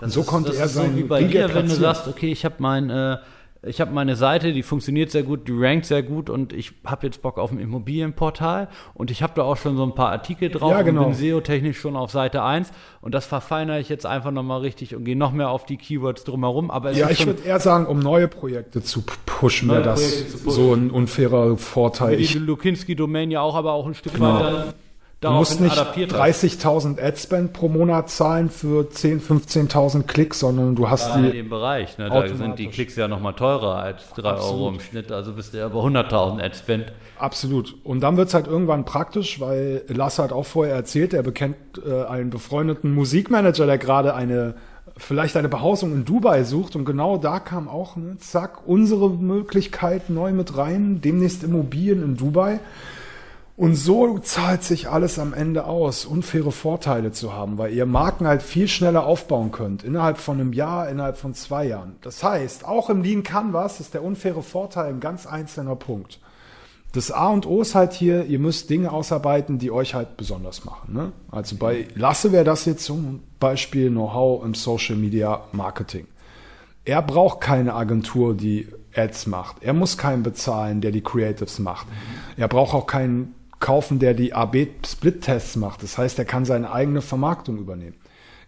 Und so
ist-
konnte
das
er
ist so
sein
wie bei dir, wenn du sagst, okay, ich habe mein, äh, ich habe meine Seite, die funktioniert sehr gut, die rankt sehr gut und ich habe jetzt Bock auf ein Immobilienportal und ich habe da auch schon so ein paar Artikel drauf
Ja, genau.
und bin SEO-technisch schon auf Seite 1 und das verfeinere ich jetzt einfach nochmal richtig und gehe noch mehr auf die Keywords drumherum, aber es
Ja, ich würde eher sagen, um neue Projekte zu pushen, wäre das
pushen.
so ein unfairer Vorteil.
die Lukinski-Domain ja auch, aber auch ein Stück
Genau.
weit dann
du musst nicht
adaptiert hast.
30.000 Adspend pro Monat zahlen für 10.000, 15.000 Klicks, sondern du hast
in
die
dem Bereich. Ne? Da sind die. Klicks ja nochmal teurer als 3 Euro im Schnitt, also bist du ja über 100.000 Adspend.
Absolut. Und dann wird's halt irgendwann praktisch, weil Lasse hat auch vorher erzählt, er bekennt äh, einen befreundeten Musikmanager, der gerade eine vielleicht eine Behausung in Dubai sucht. Und genau da kam auch, ne, zack, unsere Möglichkeit neu mit rein, demnächst Immobilien in Dubai. Und so zahlt sich alles am Ende aus, unfaire Vorteile zu haben, weil ihr Marken halt viel schneller aufbauen könnt, innerhalb von einem Jahr, innerhalb von zwei Jahren. Das heißt, auch im Lean Canvas ist der unfaire Vorteil ein ganz einzelner Punkt. Das A und O ist halt hier, ihr müsst Dinge ausarbeiten, die euch halt besonders machen. Ne? Also bei Lasse wäre das jetzt zum Beispiel Know-how im Social Media Marketing. Er braucht keine Agentur, die Ads macht. Er muss keinen bezahlen, der die Creatives macht. Er braucht auch keinen kaufen, der die AB-Split-Tests macht. Das heißt, er kann seine eigene Vermarktung übernehmen.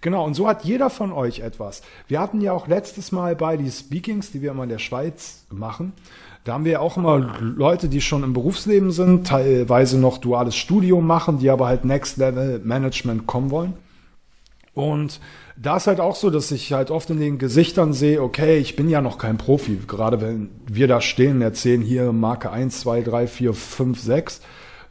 Genau, und so hat jeder von euch etwas. Wir hatten ja auch letztes Mal bei die Speakings, die wir immer in der Schweiz machen, da haben wir auch immer Leute, die schon im Berufsleben sind, teilweise noch duales Studium machen, die aber halt Next Level Management kommen wollen. Und da ist halt auch so, dass ich halt oft in den Gesichtern sehe, okay, ich bin ja noch kein Profi. Gerade wenn wir da stehen und erzählen hier Marke 1, 2, 3, 4, 5, 6,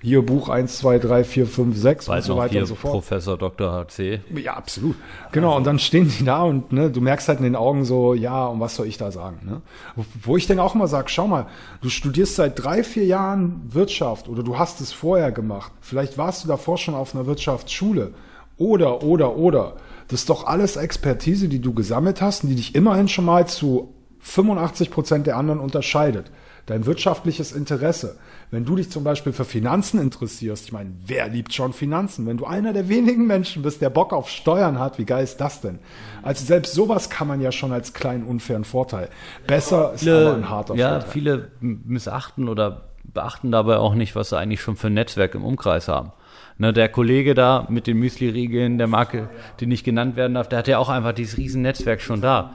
hier Buch 1, 2, 3, 4, 5, 6 und
Weil
so weiter und so fort.
Professor Dr. HC.
Ja, absolut. Genau, und dann stehen die da und ne, du merkst halt in den Augen so, ja, und was soll ich da sagen? Ne? Wo- Wo ich dann auch mal sage, schau mal, du studierst seit drei, vier Jahren Wirtschaft oder du hast es vorher gemacht. Vielleicht warst du davor schon auf einer Wirtschaftsschule. Oder, oder, oder. Das ist doch alles Expertise, die du gesammelt hast und die dich immerhin schon mal zu 85 Prozent der anderen unterscheidet. Dein wirtschaftliches Interesse. Wenn du dich zum Beispiel für Finanzen interessierst, ich meine, wer liebt schon Finanzen? Wenn du einer der wenigen Menschen bist, der Bock auf Steuern hat, wie geil ist das denn? Also selbst sowas kann man ja schon als kleinen unfairen Vorteil. Besser ist aber ein harter
ja,
Vorteil.
viele missachten oder beachten dabei auch nicht, was sie eigentlich schon für ein Netzwerk im Umkreis haben. Ne, der Kollege da mit den Müsli-Riegeln, der Marke, die nicht genannt werden darf, der hat ja auch einfach dieses riesen Netzwerk schon da.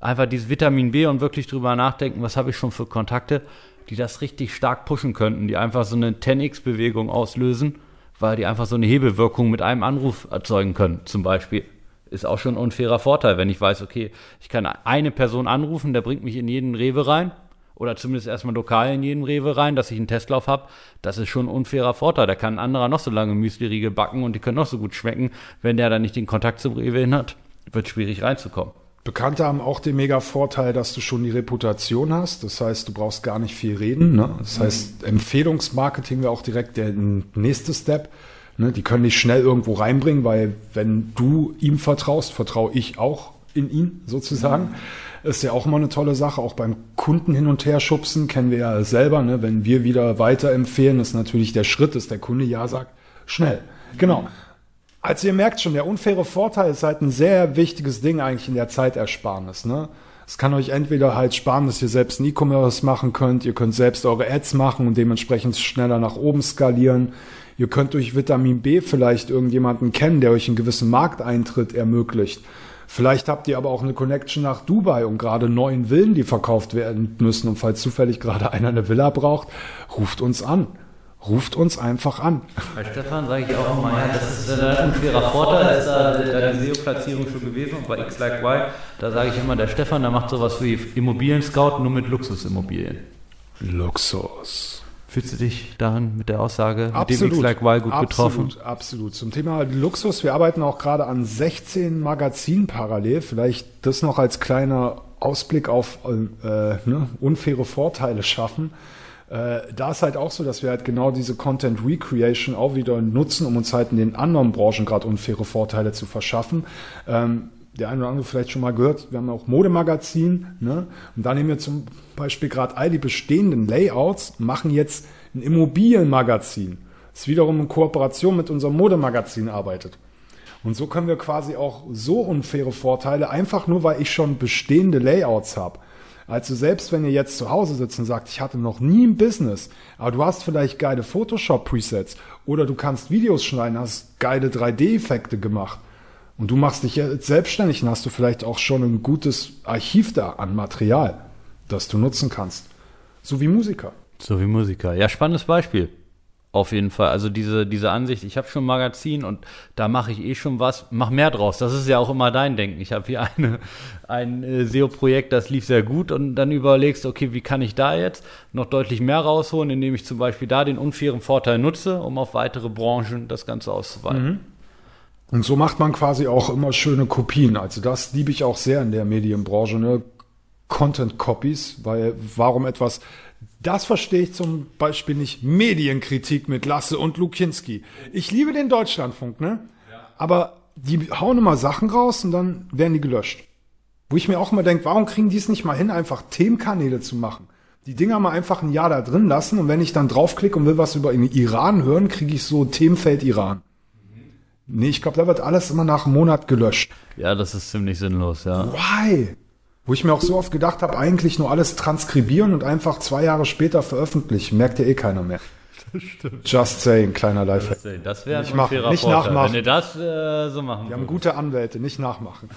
Einfach dieses Vitamin B und wirklich drüber nachdenken, was habe ich schon für Kontakte, die das richtig stark pushen könnten, die einfach so eine 10x-Bewegung auslösen, weil die einfach so eine Hebelwirkung mit einem Anruf erzeugen können, zum Beispiel. Ist auch schon ein unfairer Vorteil, wenn ich weiß, okay, ich kann eine Person anrufen, der bringt mich in jeden Rewe rein oder zumindest erstmal lokal in jeden Rewe rein, dass ich einen Testlauf habe. Das ist schon ein unfairer Vorteil. Da kann ein anderer noch so lange Müsli-Riegel backen und die können noch so gut schmecken. Wenn der dann nicht den Kontakt zum Rewe hin hat, wird schwierig reinzukommen.
Bekannte haben auch den mega Vorteil, dass du schon die Reputation hast. Das heißt, du brauchst gar nicht viel reden. Ne? Das heißt, Empfehlungsmarketing wäre auch direkt der nächste Step. Ne? Die können dich schnell irgendwo reinbringen, weil wenn du ihm vertraust, vertraue ich auch in ihn sozusagen. Ist ja auch immer eine tolle Sache. Auch beim Kunden hin und her schubsen kennen wir ja selber. Ne? Wenn wir wieder weiterempfehlen, ist natürlich der Schritt, dass der Kunde ja sagt, schnell. Genau. Also ihr merkt schon, der unfaire Vorteil ist halt ein sehr wichtiges Ding eigentlich in der Zeitersparnis. Ne? Es kann euch entweder halt sparen, dass ihr selbst ein E-Commerce machen könnt, ihr könnt selbst eure Ads machen und dementsprechend schneller nach oben skalieren. Ihr könnt durch Vitamin B vielleicht irgendjemanden kennen, der euch einen gewissen Markteintritt ermöglicht. Vielleicht habt ihr aber auch eine Connection nach Dubai und gerade neuen Villen, die verkauft werden müssen. Und falls zufällig gerade einer eine Villa braucht, ruft uns an. Ruft uns einfach an.
Bei Stefan sage ich auch immer, ja, das ist ein unfairer Vorteil, ist da, da die SEO-Platzierung schon gewesen und bei X like Y, da sage ich immer, der Stefan, der macht sowas wie Immobilien-Scout, nur mit Luxusimmobilien.
Luxus.
Fühlst du dich darin mit der Aussage,
Absolut.
mit dem X like Y gut
absolut,
getroffen?
Absolut. Zum Thema Luxus, wir arbeiten auch gerade an 16 Magazinen parallel. Vielleicht das noch als kleiner Ausblick auf äh, ne, unfaire Vorteile schaffen. Äh, da ist halt auch so, dass wir halt genau diese Content Recreation auch wieder nutzen, um uns halt in den anderen Branchen gerade unfaire Vorteile zu verschaffen. Ähm, der eine oder andere vielleicht schon mal gehört, wir haben auch Modemagazin, ne? Und da nehmen wir zum Beispiel gerade all die bestehenden Layouts, machen jetzt ein Immobilienmagazin, das wiederum in Kooperation mit unserem Modemagazin arbeitet. Und so können wir quasi auch so unfaire Vorteile, einfach nur weil ich schon bestehende Layouts habe. Also selbst wenn ihr jetzt zu Hause sitzt und sagt, ich hatte noch nie ein Business, aber du hast vielleicht geile Photoshop-Presets oder du kannst Videos schneiden, hast geile 3D-Effekte gemacht und du machst dich jetzt selbstständig, dann hast du vielleicht auch schon ein gutes Archiv da an Material, das du nutzen kannst. So wie Musiker.
So wie Musiker. Ja, spannendes Beispiel. Auf jeden Fall. Also diese, diese Ansicht, ich habe schon ein Magazin und da mache ich eh schon was, mach mehr draus. Das ist ja auch immer dein Denken. Ich habe hier eine, ein äh, SEO-Projekt, das lief sehr gut und dann überlegst, okay, wie kann ich da jetzt noch deutlich mehr rausholen, indem ich zum Beispiel da den unfairen Vorteil nutze, um auf weitere Branchen das Ganze auszuweiten.
Und so macht man quasi auch immer schöne Kopien. Also das liebe ich auch sehr in der Medienbranche, ne? Content Copies, weil warum etwas, das verstehe ich zum Beispiel nicht, Medienkritik mit Lasse und Lukinski. Ich liebe den Deutschlandfunk, ne? Aber die hauen immer Sachen raus und dann werden die gelöscht. Wo ich mir auch immer denke, warum kriegen die es nicht mal hin, einfach Themenkanäle zu machen? Die Dinger mal einfach ein Jahr da drin lassen und wenn ich dann draufklicke und will was über den Iran hören, kriege ich so Themenfeld Iran. Nee, ich glaube, da wird alles immer nach einem Monat gelöscht.
Ja, das ist ziemlich sinnlos, ja.
Why? Wo ich mir auch so oft gedacht habe, eigentlich nur alles transkribieren und einfach zwei Jahre später veröffentlichen. Merkt ja eh keiner mehr. Just saying, kleiner Lifehack.
Das wäre ein unfairer
nicht
Vorteil,
nachmachen.
wenn ihr das äh, so machen
Wir haben gute Anwälte, nicht nachmachen.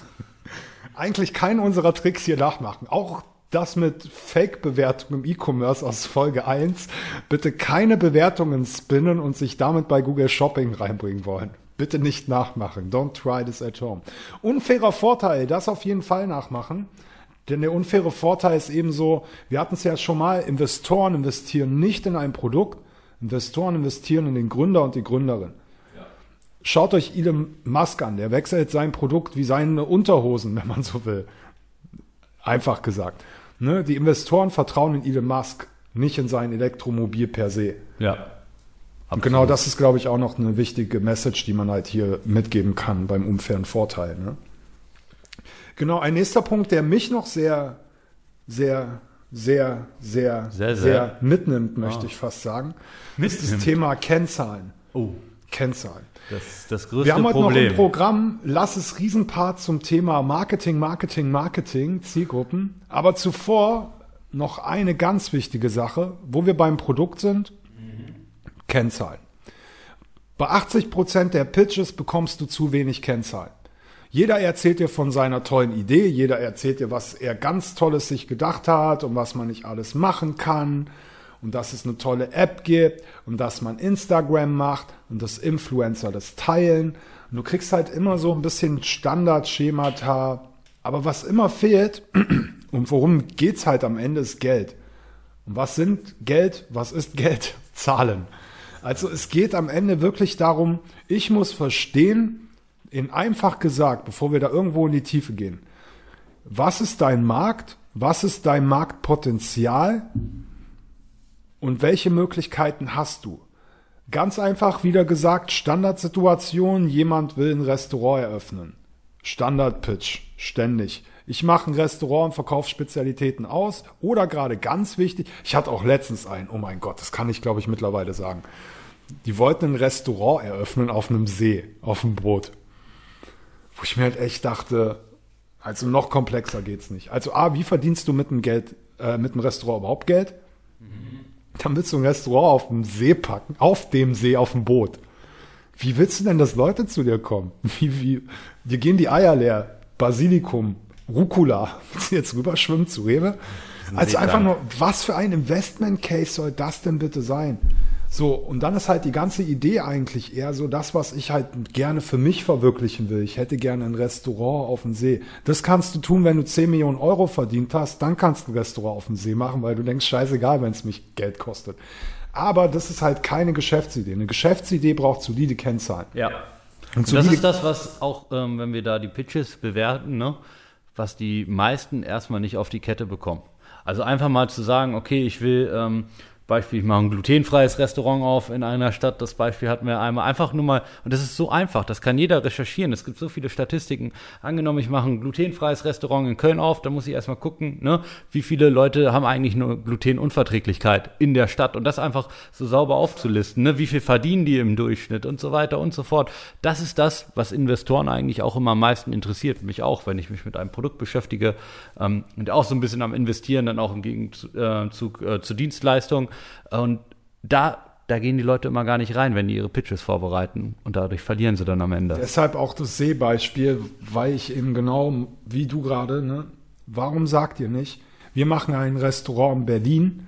Eigentlich keinen unserer Tricks hier nachmachen. Auch das mit Fake-Bewertung im E-Commerce aus Folge 1. Bitte keine Bewertungen spinnen und sich damit bei Google Shopping reinbringen wollen. Bitte nicht nachmachen. Don't try this at home. Unfairer Vorteil, das auf jeden Fall nachmachen. Denn der unfaire Vorteil ist eben so, wir hatten es ja schon mal, Investoren investieren nicht in ein Produkt, Investoren investieren in den Gründer und die Gründerin. Schaut euch Elon Musk an, der wechselt sein Produkt wie seine Unterhosen, wenn man so will. Einfach gesagt. Ne? Die Investoren vertrauen in Elon Musk, nicht in sein Elektromobil per se.
Ja.
Und genau das ist, glaube ich, auch noch eine wichtige Message, die man halt hier mitgeben kann beim unfairen Vorteil. Ne? Genau, ein nächster Punkt, der mich noch sehr, sehr, sehr, sehr,
Sehr,
sehr,
sehr.
mitnimmt, möchte ich fast sagen, ist das
Mitnimmt.
Thema Kennzahlen.
Oh,
Kennzahlen.
das das größte
Wir haben heute noch
Problem.
im Programm, lass es Riesenpart zum Thema Marketing, Marketing, Marketing, Zielgruppen. Aber zuvor noch eine ganz wichtige Sache, wo wir beim Produkt sind, Kennzahlen. Bei 80 Prozent der Pitches bekommst du zu wenig Kennzahlen. Jeder erzählt dir von seiner tollen Idee, jeder erzählt dir, was er ganz Tolles sich gedacht hat und was man nicht alles machen kann. und dass es eine tolle App gibt und dass man Instagram macht und dass Influencer das teilen. Und du kriegst halt immer so ein bisschen Standardschemata. Aber was immer fehlt [clears throat] und worum geht's halt am Ende ist Geld. Und was sind Geld? Was ist Geld? [laughs] Zahlen. Also es geht am Ende wirklich darum, ich muss verstehen, in einfach gesagt, bevor wir da irgendwo in die Tiefe gehen, was ist dein Markt? Was ist dein Marktpotenzial? Und welche Möglichkeiten hast du? Ganz einfach wieder gesagt, Standardsituation, jemand will ein Restaurant eröffnen. Standardpitch, ständig. Ich mache ein Restaurant und verkaufe Spezialitäten aus. Oder gerade ganz wichtig, ich hatte auch letztens einen, oh mein Gott, das kann ich glaube ich mittlerweile sagen. Die wollten ein Restaurant eröffnen auf einem See, auf dem Boot. Wo ich mir halt echt dachte, also noch komplexer geht's nicht. Also A, wie verdienst du mit dem Geld, äh, mit dem Restaurant überhaupt Geld? Dann willst du ein Restaurant auf dem See packen, auf dem See, auf dem Boot. Wie willst du denn, dass Leute zu dir kommen? [laughs] Wie, wie, dir gehen die Eier leer. Basilikum, Rucola. [laughs] Willst du jetzt rüberschwimmen zu Rewe? Also einfach nur, was für ein Investment Case soll das denn bitte sein? So, und dann ist halt die ganze Idee eigentlich eher so das, was ich halt gerne für mich verwirklichen will. Ich hätte gerne ein Restaurant auf dem See. Das kannst du tun, wenn du 10 Millionen Euro verdient hast, dann kannst du ein Restaurant auf dem See machen, weil du denkst, scheißegal, wenn es mich Geld kostet. Aber das ist halt keine Geschäftsidee. Eine Geschäftsidee braucht solide Kennzahlen.
Ja.
Und
Und das ist das, was auch, ähm, wenn wir da die Pitches bewerten, ne, was die meisten erstmal nicht auf die Kette bekommen. Also einfach mal zu sagen, okay, ich will, ähm, Beispiel, ich mache ein glutenfreies Restaurant auf in einer Stadt. Das Beispiel hatten wir einmal. Einfach nur mal, und das ist so einfach, das kann jeder recherchieren. Es gibt so viele Statistiken. Angenommen, ich mache ein glutenfreies Restaurant in Köln auf, da muss ich erstmal gucken, ne, wie viele Leute haben eigentlich nur Glutenunverträglichkeit in der Stadt und das einfach so sauber aufzulisten, ne, wie viel verdienen die im Durchschnitt und so weiter und so fort. Das ist das, was Investoren eigentlich auch immer am meisten interessiert. Mich auch, wenn ich mich mit einem Produkt beschäftige ähm, und auch so ein bisschen am Investieren, dann auch im Gegenzug äh, zur Dienstleistung. Und da, da gehen die Leute immer gar nicht rein, wenn die ihre Pitches vorbereiten. Und dadurch verlieren sie dann am Ende.
Deshalb auch das Seebeispiel, weil ich eben genau wie du gerade, ne, warum sagt ihr nicht, wir machen ein Restaurant in Berlin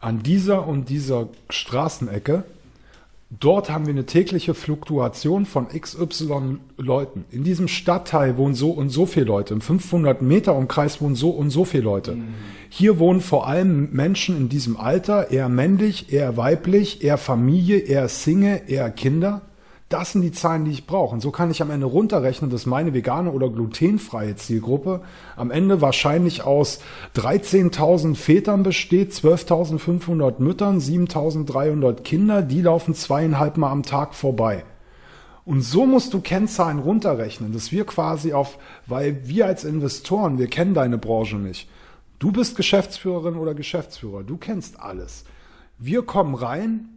an dieser und dieser Straßenecke. Dort haben wir eine tägliche Fluktuation von XY Leuten. In diesem Stadtteil wohnen so und so viele Leute. Im 500 Meter Umkreis wohnen so und so viele Leute. Hier wohnen vor allem Menschen in diesem Alter, eher männlich, eher weiblich, eher Familie, eher Single, eher Kinder. Das sind die Zahlen, die ich brauche. Und so kann ich am Ende runterrechnen, dass meine vegane oder glutenfreie Zielgruppe am Ende wahrscheinlich aus 13.000 Vätern besteht, 12.500 Müttern, 7.300 Kinder, die laufen zweieinhalb Mal am Tag vorbei. Und so musst du Kennzahlen runterrechnen, dass wir quasi auf, weil wir als Investoren, wir kennen deine Branche nicht. Du bist Geschäftsführerin oder Geschäftsführer, du kennst alles. Wir kommen rein,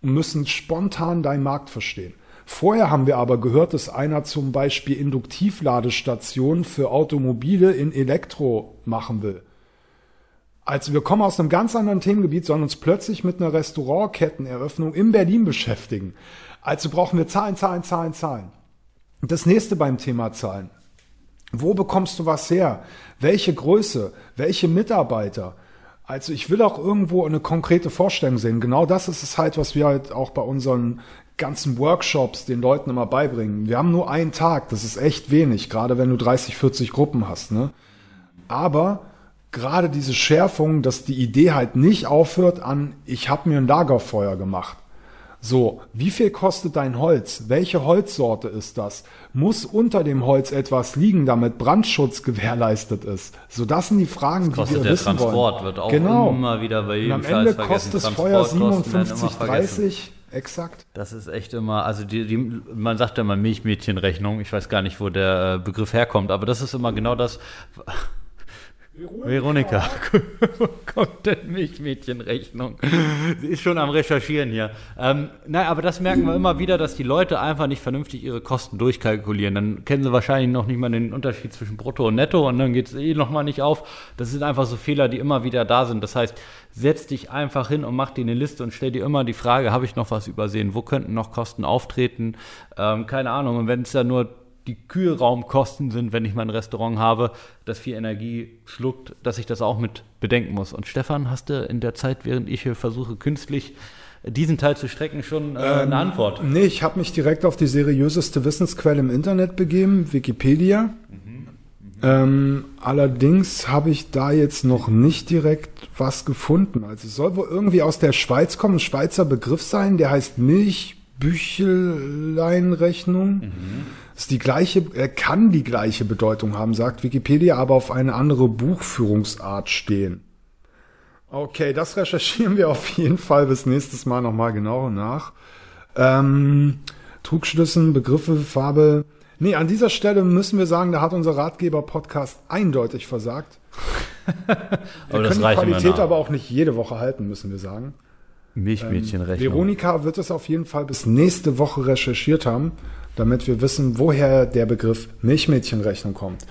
müssen spontan deinen Markt verstehen. Vorher haben wir aber gehört, dass einer zum Beispiel Induktivladestationen für Automobile in Elektro machen will. Also wir kommen aus einem ganz anderen Themengebiet, sollen uns plötzlich mit einer Restaurantketteneröffnung in Berlin beschäftigen. Also brauchen wir Zahlen, Zahlen, Zahlen, Zahlen. Das nächste beim Thema Zahlen. Wo bekommst du was her? Welche Größe? Welche Mitarbeiter? Also ich will auch irgendwo eine konkrete Vorstellung sehen. Genau das ist es halt, was wir halt auch bei unseren ganzen Workshops den Leuten immer beibringen. Wir haben nur einen Tag, das ist echt wenig, gerade wenn du 30, 40 Gruppen hast. Ne? Aber gerade diese Schärfung, dass die Idee halt nicht aufhört an, ich habe mir ein Lagerfeuer gemacht. So, wie viel kostet dein Holz? Welche Holzsorte ist das? Muss unter dem Holz etwas liegen, damit Brandschutz gewährleistet ist? So, das sind die Fragen, die
Kostet
wir wissen
Transport,
wollen.
wird auch
genau.
immer wieder bei
Und
jedem
am
Scheiß
Ende kostet das Feuer
Transportkosten werden immer
57,
vergessen.
30, exakt.
Das ist echt immer, also die, die, man sagt ja mal Milchmädchenrechnung, ich weiß gar nicht, wo der äh, Begriff herkommt, aber das ist immer genau das. Veronika, wo [laughs] kommt denn Milchmädchenrechnung? Sie ist schon am Recherchieren hier. Ähm, nein, aber das merken wir immer wieder, dass die Leute einfach nicht vernünftig ihre Kosten durchkalkulieren. Dann kennen sie wahrscheinlich noch nicht mal den Unterschied zwischen Brutto und Netto und dann geht es eh nochmal nicht auf. Das sind einfach so Fehler, die immer wieder da sind. Das heißt, setz dich einfach hin und mach dir eine Liste und stell dir immer die Frage, habe ich noch was übersehen? Wo könnten noch Kosten auftreten? Ähm, keine Ahnung. Und wenn es ja nur die Kühlraumkosten sind, wenn ich mein Restaurant habe, das viel Energie schluckt, dass ich das auch mit bedenken muss. Und Stefan, hast du in der Zeit, während ich hier versuche, künstlich diesen Teil zu strecken, schon äh,
Ähm,
eine Antwort?
Nee, ich habe mich direkt auf die seriöseste Wissensquelle im Internet begeben, Wikipedia. Ähm, allerdings habe ich da jetzt noch nicht direkt was gefunden. Also es soll wohl irgendwie aus der Schweiz kommen, ein Schweizer Begriff sein, der heißt Milchbücheleinrechnung. Ist die gleiche, er kann die gleiche Bedeutung haben, sagt Wikipedia, aber auf eine andere Buchführungsart stehen. Okay, das recherchieren wir auf jeden Fall bis nächstes Mal nochmal genauer nach. Ähm, Trugschlüssen, Begriffe, Farbe. Nee, an dieser Stelle müssen wir sagen, da hat unser Ratgeber-Podcast eindeutig versagt. [laughs] Wir
Aber
können die Qualität aber auch nicht jede Woche halten, müssen wir sagen.
Milchmädchenrechnung.
Veronika wird es auf jeden Fall bis nächste Woche recherchiert haben, damit wir wissen, woher der Begriff Milchmädchenrechnung kommt.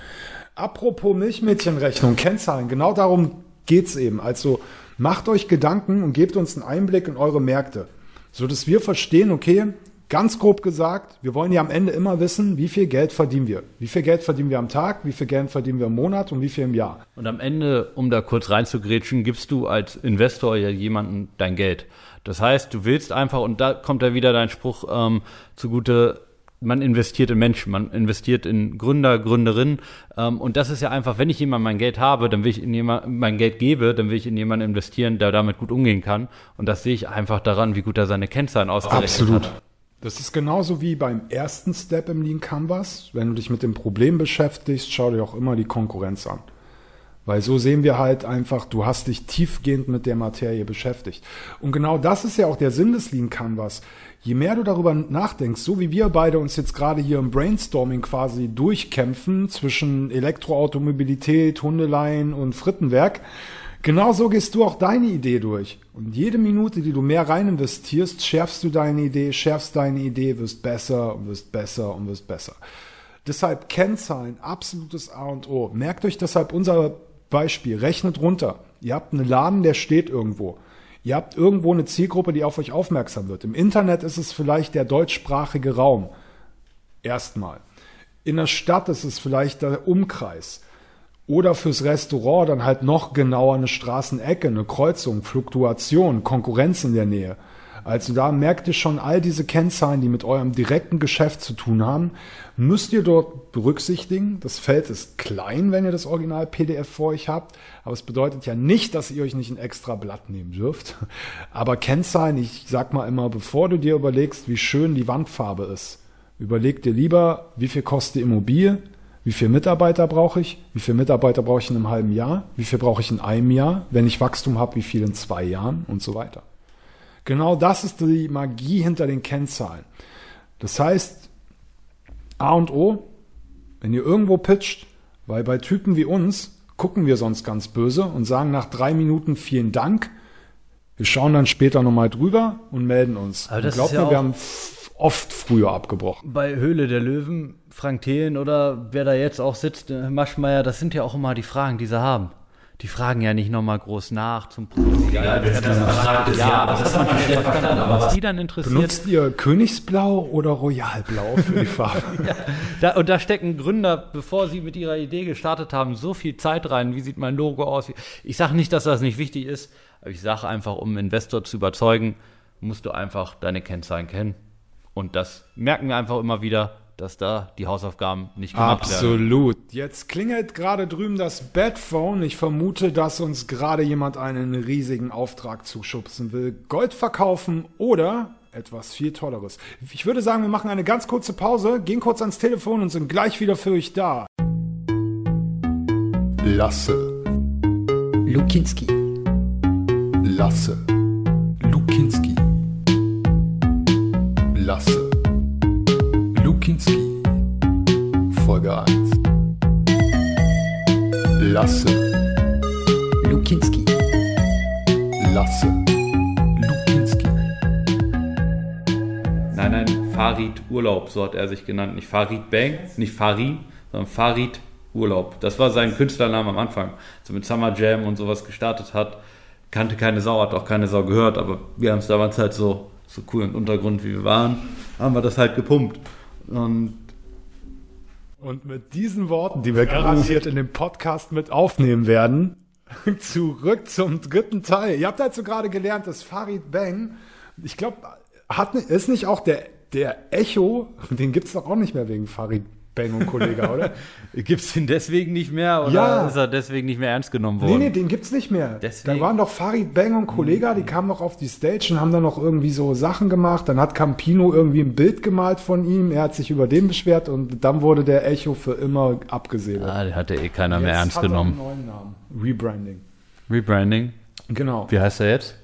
Apropos Milchmädchenrechnung, Kennzahlen, genau darum geht's eben. Also macht euch Gedanken und gebt uns einen Einblick in eure Märkte, so dass wir verstehen, okay, ganz grob gesagt, wir wollen ja am Ende immer wissen, wie viel Geld verdienen wir. Wie viel Geld verdienen wir am Tag, wie viel Geld verdienen wir im Monat und wie viel im Jahr.
Und am Ende, um da kurz reinzugrätschen, gibst du als Investor ja jemandem dein Geld. Das heißt, du willst einfach, und da kommt da wieder dein Spruch ähm, zugute, man investiert in Menschen, man investiert in Gründer, Gründerinnen. Ähm, und das ist ja einfach, wenn ich jemandem mein Geld habe, dann will ich in jemand, mein Geld gebe, dann will ich in jemanden investieren, der damit gut umgehen kann. Und das sehe ich einfach daran, wie gut er seine Kennzahlen ausgerechnet hat.
Das ist genauso wie beim ersten Step im Lean Canvas. Wenn du dich mit dem Problem beschäftigst, schau dir auch immer die Konkurrenz an. Weil so sehen wir halt einfach, du hast dich tiefgehend mit der Materie beschäftigt. Und genau das ist ja auch der Sinn des Lean Canvas. Je mehr du darüber nachdenkst, so wie wir beide uns jetzt gerade hier im Brainstorming quasi durchkämpfen zwischen Elektroautomobilität, Hundeleien und Frittenwerk, Genau so gehst du auch deine Idee durch. Und jede Minute, die du mehr rein investierst, schärfst du deine Idee, schärfst deine Idee, wirst besser und wirst besser und wirst besser. Deshalb Kennzahlen, absolutes A und O. Merkt euch deshalb unser Beispiel, rechnet runter. Ihr habt einen Laden, der steht irgendwo. Ihr habt irgendwo eine Zielgruppe, die auf euch aufmerksam wird. Im Internet ist es vielleicht der deutschsprachige Raum. Erstmal. In der Stadt ist es vielleicht der Umkreis. Oder fürs Restaurant dann halt noch genauer eine Straßenecke, eine Kreuzung, Fluktuation, Konkurrenz in der Nähe. Also da merkt ihr schon all diese Kennzahlen, die mit eurem direkten Geschäft zu tun haben, müsst ihr dort berücksichtigen. Das Feld ist klein, wenn ihr das Original PDF vor euch habt, aber es bedeutet ja nicht, dass ihr euch nicht ein extra Blatt nehmen dürft. Aber Kennzahlen, ich sag mal immer, bevor du dir überlegst, wie schön die Wandfarbe ist, überleg dir lieber, wie viel kostet die Immobilie, wie viele Mitarbeiter brauche ich? Wie viele Mitarbeiter brauche ich in einem halben Jahr? Wie viel brauche ich in einem Jahr? Wenn ich Wachstum habe, wie viel in zwei Jahren und so weiter. Genau das ist die Magie hinter den Kennzahlen. Das heißt, A und O, wenn ihr irgendwo pitcht, weil bei Typen wie uns gucken wir sonst ganz böse und sagen nach drei Minuten vielen Dank. Wir schauen dann später nochmal drüber und melden uns.
Aber das
und glaubt
ist ja
mir, wir haben oft früher abgebrochen.
Bei Höhle der Löwen, Frank Thelen oder wer da jetzt auch sitzt, äh, Maschmeyer, das sind ja auch immer die Fragen, die sie haben. Die fragen ja nicht nochmal groß nach zum Produkt. Ja, aber das hat man schnell verstanden. Aber was die dann interessiert,
Benutzt ihr Königsblau oder Royalblau für die Farbe? [laughs]
da, und da stecken Gründer, bevor sie mit ihrer Idee gestartet haben, so viel Zeit rein. Wie sieht mein Logo aus? Ich sage nicht, dass das nicht wichtig ist, aber ich sage einfach, um einen Investor zu überzeugen, musst du einfach deine Kennzahlen kennen. Und das merken wir einfach immer wieder, dass da die Hausaufgaben nicht gemacht werden.
Absolut. Jetzt klingelt gerade drüben das Bedphone. Ich vermute, dass uns gerade jemand einen riesigen Auftrag zuschubsen will. Gold verkaufen oder etwas viel Tolleres. Ich würde sagen, wir machen eine ganz kurze Pause, gehen kurz ans Telefon und sind gleich wieder für euch da.
Lasse,
Lukinski.
Lasse, Lukinski. Lasse, Lukinski. Folge 1. Lasse,
Lukinski.
Lasse, Lukinski.
Nein, nein, Farid Urlaub, so hat er sich genannt. Nicht Farid Bang, nicht Farid, sondern Farid Urlaub. Das war sein Künstlername am Anfang. So mit Summer Jam und sowas gestartet hat. Kannte keine Sau, hat auch keine Sau gehört, aber wir haben es damals halt so, so cool im Untergrund wie wir waren, haben wir das halt gepumpt. Und
Und mit diesen Worten, die wir garantiert in dem Podcast mit aufnehmen werden, [laughs] zurück zum dritten Teil. Ihr habt dazu gerade gelernt, dass Farid Bang, ich glaube, hat ist nicht auch der der Echo, den gibt's doch auch nicht mehr wegen Farid Bang und Kollege, oder? [laughs]
Gibt's ihn deswegen nicht mehr oder
Ja.
ist er deswegen nicht mehr ernst genommen
Nee,
worden?
nee, den gibt's nicht mehr.
Deswegen-
Da waren doch Farid Bang und Kollega, die kamen noch auf die Stage und haben dann noch irgendwie so Sachen gemacht. Dann hat Campino irgendwie ein Bild gemalt von ihm, er hat sich über den beschwert und dann wurde der Echo für immer abgesäbelt.
Ah, den hatte eh keiner mehr
Jetzt
ernst
hat er
genommen.
einen neuen Namen. Rebranding.
Rebranding.
Genau.
Wie heißt er jetzt?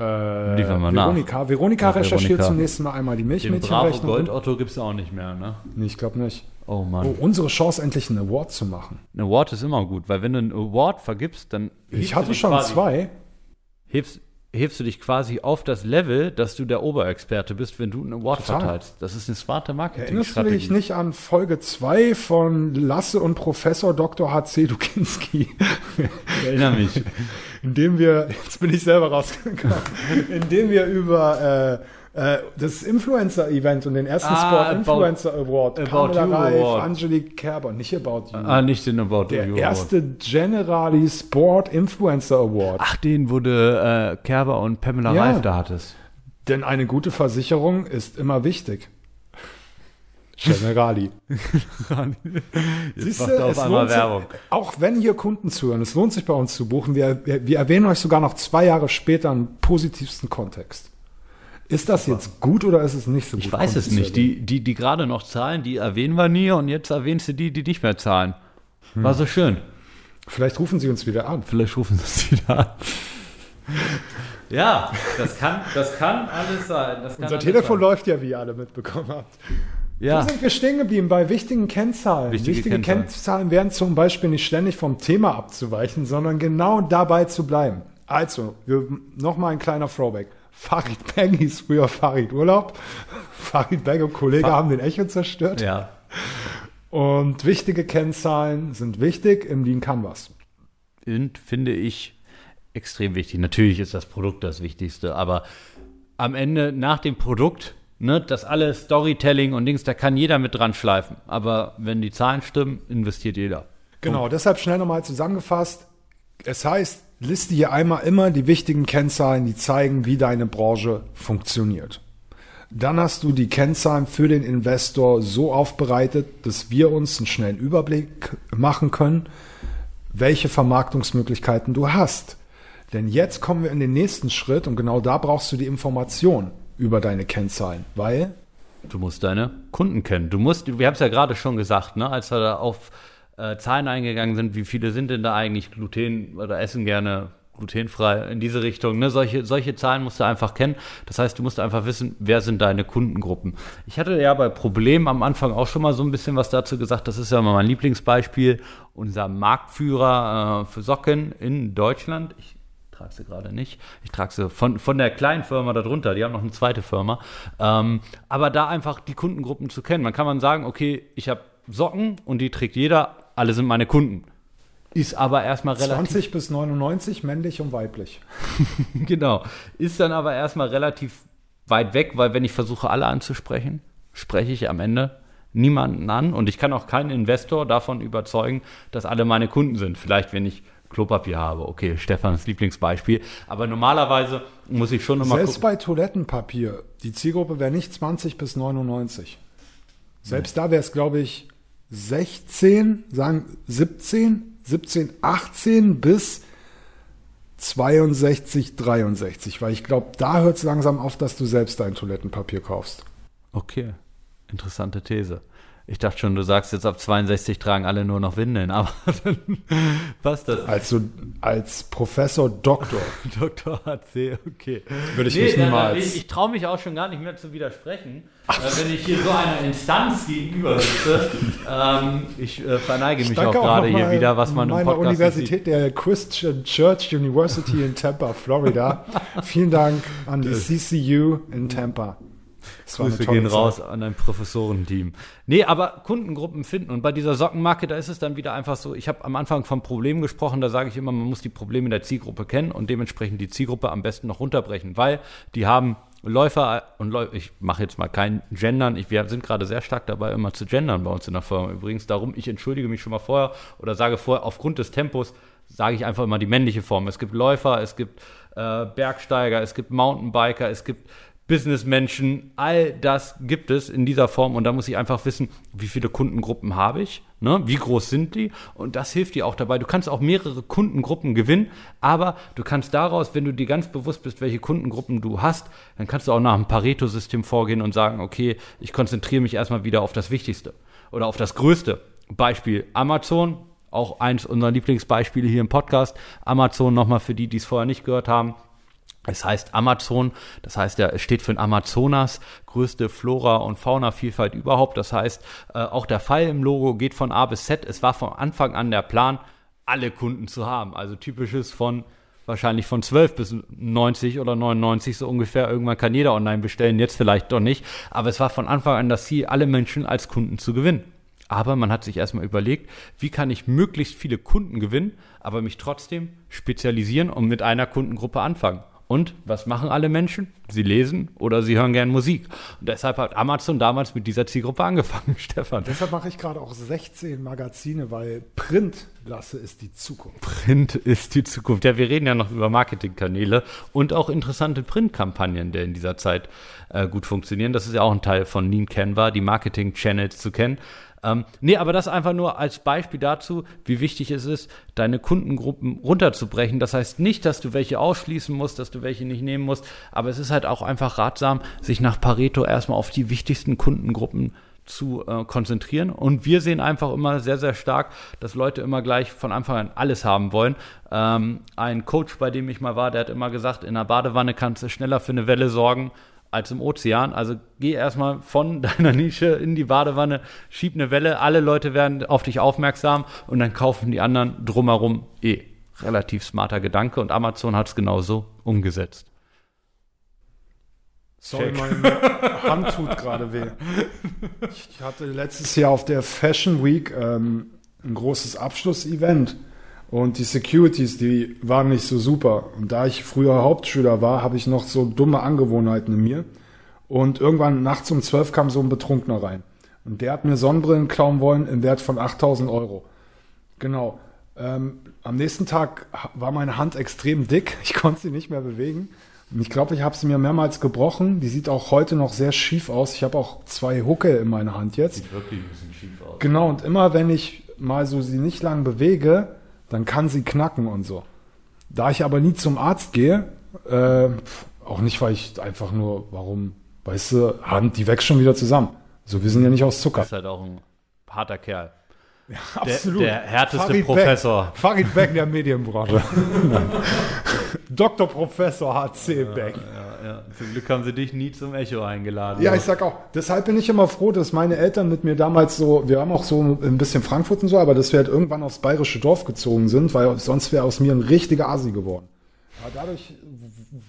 Äh,
Liefern wir nach.
Veronika. Veronika
Ja,
recherchiert
Veronika.
zum nächsten Mal einmal die Milchmädchenrechnung.
Gold Otto gibt's auch nicht mehr, ne?
Nee, ich glaube nicht.
Oh Mann.
Oh, unsere Chance, endlich einen Award zu machen.
Ein Award ist immer gut, weil wenn du einen Award vergibst, dann
Ich hatte schon zwei.
Hebst, hebst du dich quasi auf das Level, dass du der Oberexperte bist, wenn du einen Award
Total.
verteilst. Das ist eine smarte
Erinnerst du
Marketingstrategie.
dich nicht an Folge 2 von Lasse und Professor Dr. H.C. Dukinski?
Ich erinnere mich.
indem wir, jetzt bin ich selber rausgekommen, indem wir über äh, äh, das Influencer-Event und den ersten
Ah,
Sport Influencer Award,
About
Pamela
You
Reif,
Award.
Angelique Kerber, nicht About You,
ah, nicht den About
der
You
erste Generali Sport Influencer Award.
Ach, den, du äh, Kerber und Pamela
Ja.
Reif da hattest.
Denn eine gute Versicherung ist immer wichtig. Generali. [laughs] Siehst
macht
du,
er auf einmal
lohnt sich,
Werbung.
auch wenn hier Kunden zuhören, es lohnt sich bei uns zu buchen. Wir, wir, wir erwähnen euch sogar noch zwei Jahre später im positivsten Kontext. Ist das jetzt gut oder ist es nicht so gut?
Ich weiß es nicht. Die, die, die gerade noch zahlen, die erwähnen wir nie und jetzt erwähnst du die, die nicht mehr zahlen.
Hm.
War so schön.
Vielleicht rufen sie uns wieder an.
Vielleicht rufen sie es wieder an. Ja, das kann, das kann alles sein. Kann
Unser
alles
Telefon
sein.
läuft ja, wie ihr alle mitbekommen habt.
Ja,
Wo sind wir stehen geblieben? Bei wichtigen Kennzahlen.
Wichtige
Wichtige
Kennzahlen.
Kennzahlen werden zum Beispiel nicht ständig vom Thema abzuweichen, sondern genau dabei zu bleiben. Also, nochmal ein kleiner Throwback. Farid Bang hieß früher Farid Urlaub. [laughs] Farid Bang und Kollege
Fa-
haben den Echo zerstört.
ja.
Und wichtige Kennzahlen sind wichtig im Lean Canvas.
Und finde ich extrem wichtig. Natürlich ist das Produkt das Wichtigste, aber am Ende nach dem Produkt, ne, das alle Storytelling und Dings, da kann jeder mit dran schleifen. Aber wenn die Zahlen stimmen, investiert jeder.
Genau, deshalb schnell nochmal zusammengefasst. Es heißt, liste hier einmal immer die wichtigen Kennzahlen, die zeigen, wie deine Branche funktioniert. Dann hast du die Kennzahlen für den Investor so aufbereitet, dass wir uns einen schnellen Überblick machen können, welche Vermarktungsmöglichkeiten du hast. Denn jetzt kommen wir in den nächsten Schritt und genau da brauchst du die Information über deine Kennzahlen, weil
Du musst deine Kunden kennen. Du musst, wir haben es ja gerade schon gesagt, ne, als wir da auf äh, Zahlen eingegangen sind, wie viele sind denn da eigentlich Gluten oder essen gerne glutenfrei in diese Richtung. Ne? Solche, solche Zahlen musst du einfach kennen. Das heißt, du musst einfach wissen, wer sind deine Kundengruppen. Ich hatte ja bei Problemen am Anfang auch schon mal so ein bisschen was dazu gesagt. Das ist ja mal mein Lieblingsbeispiel. Unser Marktführer äh, für Socken in Deutschland. Ich trage sie gerade nicht. Ich trage sie von, von der kleinen Firma darunter. Die haben noch eine zweite Firma. Ähm, aber da einfach die Kundengruppen zu kennen. Man kann man sagen, okay, ich habe Socken und die trägt jeder. Alle sind meine Kunden. Ist aber erstmal relativ
20 bis 99 männlich und weiblich. [laughs]
Genau. Ist dann aber erstmal relativ weit weg, weil wenn ich versuche, alle anzusprechen, spreche ich am Ende niemanden an und ich kann auch keinen Investor davon überzeugen, dass alle meine Kunden sind. Vielleicht, wenn ich Klopapier habe. Okay, Stefans Lieblingsbeispiel. Aber normalerweise muss ich schon nochmal
Selbst
gucken.
bei Toilettenpapier, die Zielgruppe wäre nicht 20 bis 99. Selbst da wäre es, glaube ich, 16, sagen 17, 17, 18 bis 62, 63. Weil ich glaube, da hört es langsam auf, dass du selbst dein Toilettenpapier kaufst.
Okay, interessante These. Ich dachte schon, du sagst jetzt ab 62 tragen alle nur noch Windeln, aber [laughs] dann passt das.
Also als Professor Doktor [laughs]
Dr. HC, okay.
würde ich mich
da- da-
niemals.
Ich, ich traue mich auch schon gar nicht mehr zu widersprechen, äh, wenn ich hier so einer Instanz gegenüber sitze. ähm, ich äh, verneige mich auch gerade hier wieder, was man im
meiner
Podcast nicht
Universität der Christian Church University in Tampa, Florida. [laughs] Vielen Dank an die CCU in Tampa.
Grüße gehen
Zeit.
raus an ein Professorenteam. Nee, aber Kundengruppen finden. Und bei dieser Sockenmarke, da ist es dann wieder einfach so, ich habe am Anfang von Problemen gesprochen, da sage ich immer, man muss die Probleme der Zielgruppe kennen und dementsprechend die Zielgruppe am besten noch runterbrechen, weil die haben Läufer und Läufer, ich mache jetzt mal kein Gendern, ich, wir sind gerade sehr stark dabei, immer zu gendern bei uns in der Firma übrigens. Darum, ich entschuldige mich schon mal vorher oder sage vorher, aufgrund des Tempos sage ich einfach immer die männliche Form. Es gibt Läufer, es gibt äh, Bergsteiger, es gibt Mountainbiker, es gibt Businessmenschen, all das gibt es in dieser Form und da muss ich einfach wissen, wie viele Kundengruppen habe ich, ne? wie groß sind die und das hilft dir auch dabei. Du kannst auch mehrere Kundengruppen gewinnen, aber du kannst daraus, wenn du dir ganz bewusst bist, welche Kundengruppen du hast, dann kannst du auch nach einem Pareto-System vorgehen und sagen, okay, ich konzentriere mich erstmal wieder auf das Wichtigste oder auf das Größte. Beispiel Amazon, auch eins unserer Lieblingsbeispiele hier im Podcast. Amazon nochmal für die, die es vorher nicht gehört haben. Es heißt Amazon, das heißt, er steht für ein Amazonas, größte Flora- und Fauna-Vielfalt überhaupt. Das heißt, äh, auch der Pfeil im Logo geht von A bis Z. Es war von Anfang an der Plan, alle Kunden zu haben. Also typisches von wahrscheinlich von 12 bis 90 oder 99 so ungefähr. Irgendwann kann jeder online bestellen, jetzt vielleicht doch nicht. Aber es war von Anfang an das Ziel, alle Menschen als Kunden zu gewinnen. Aber man hat sich erstmal überlegt, wie kann ich möglichst viele Kunden gewinnen, aber mich trotzdem spezialisieren und mit einer Kundengruppe anfangen. Und was machen alle Menschen? Sie lesen oder sie hören gern Musik. Und deshalb hat Amazon damals mit dieser Zielgruppe angefangen, [laughs] Stefan.
Deshalb mache ich gerade auch 16 Magazine, weil Print, Lasse, ist die Zukunft.
Print ist die Zukunft. Ja, wir reden ja noch über Marketingkanäle und auch interessante Printkampagnen, die in dieser Zeit äh, gut funktionieren. Das ist ja auch ein Teil von Lean Canva, die Marketing-Channels zu kennen. Ähm, nee, aber das einfach nur als Beispiel dazu, wie wichtig es ist, deine Kundengruppen runterzubrechen. Das heißt nicht, dass du welche ausschließen musst, dass du welche nicht nehmen musst, aber es ist halt auch einfach ratsam, sich nach Pareto erstmal auf die wichtigsten Kundengruppen zu äh, konzentrieren. Und wir sehen einfach immer sehr, sehr stark, dass Leute immer gleich von Anfang an alles haben wollen. Ähm, ein Coach, bei dem ich mal war, der hat immer gesagt, in der Badewanne kannst du schneller für eine Welle sorgen als im Ozean. Also geh erstmal von [laughs] deiner Nische in die Badewanne, schieb eine Welle, alle Leute werden auf dich aufmerksam und dann kaufen die anderen drumherum eh. Relativ smarter Gedanke und Amazon hat es genauso umgesetzt.
Sorry,
Check.
meine Hand tut gerade weh. Ich hatte letztes Jahr auf der Fashion Week ähm, ein großes Abschlussevent und die Securities, die waren nicht so super. Und da ich früher Hauptschüler war, habe ich noch so dumme Angewohnheiten in mir. Und irgendwann nachts um 12 kam so ein Betrunkener rein. Und der hat mir Sonnenbrillen klauen wollen im Wert von 8000 Euro. Genau. Ähm, am nächsten Tag war meine Hand extrem dick. [laughs] Ich konnte sie nicht mehr bewegen. Und ich glaube, ich habe sie mir mehrmals gebrochen. Die sieht auch heute noch sehr schief aus. Ich habe auch zwei Hucke in meiner Hand jetzt.
wirklich ein bisschen schief aus.
Genau, und immer wenn ich mal so sie nicht lang bewege, dann kann sie knacken und so. Da ich aber nie zum Arzt gehe, äh, auch nicht, weil ich einfach nur, warum, weißt du, Hand, die wächst schon wieder zusammen. So, wir sind ja nicht aus Zucker.
Das ist halt auch ein harter Kerl.
Absolut.
der härteste
Farid
Professor.
Beck. Farid Beck der Medienbranche. [laughs] Dr. Professor HC Beck.
Ja, ja. Zum Glück haben sie dich nie zum Echo eingeladen.
Ja, ich sag auch, deshalb bin ich immer froh, dass meine Eltern mit mir damals so, wir haben auch so ein bisschen Frankfurt und so, aber dass wir halt irgendwann aufs bayerische Dorf gezogen sind, weil sonst wäre aus mir ein richtiger Asi geworden. Aber dadurch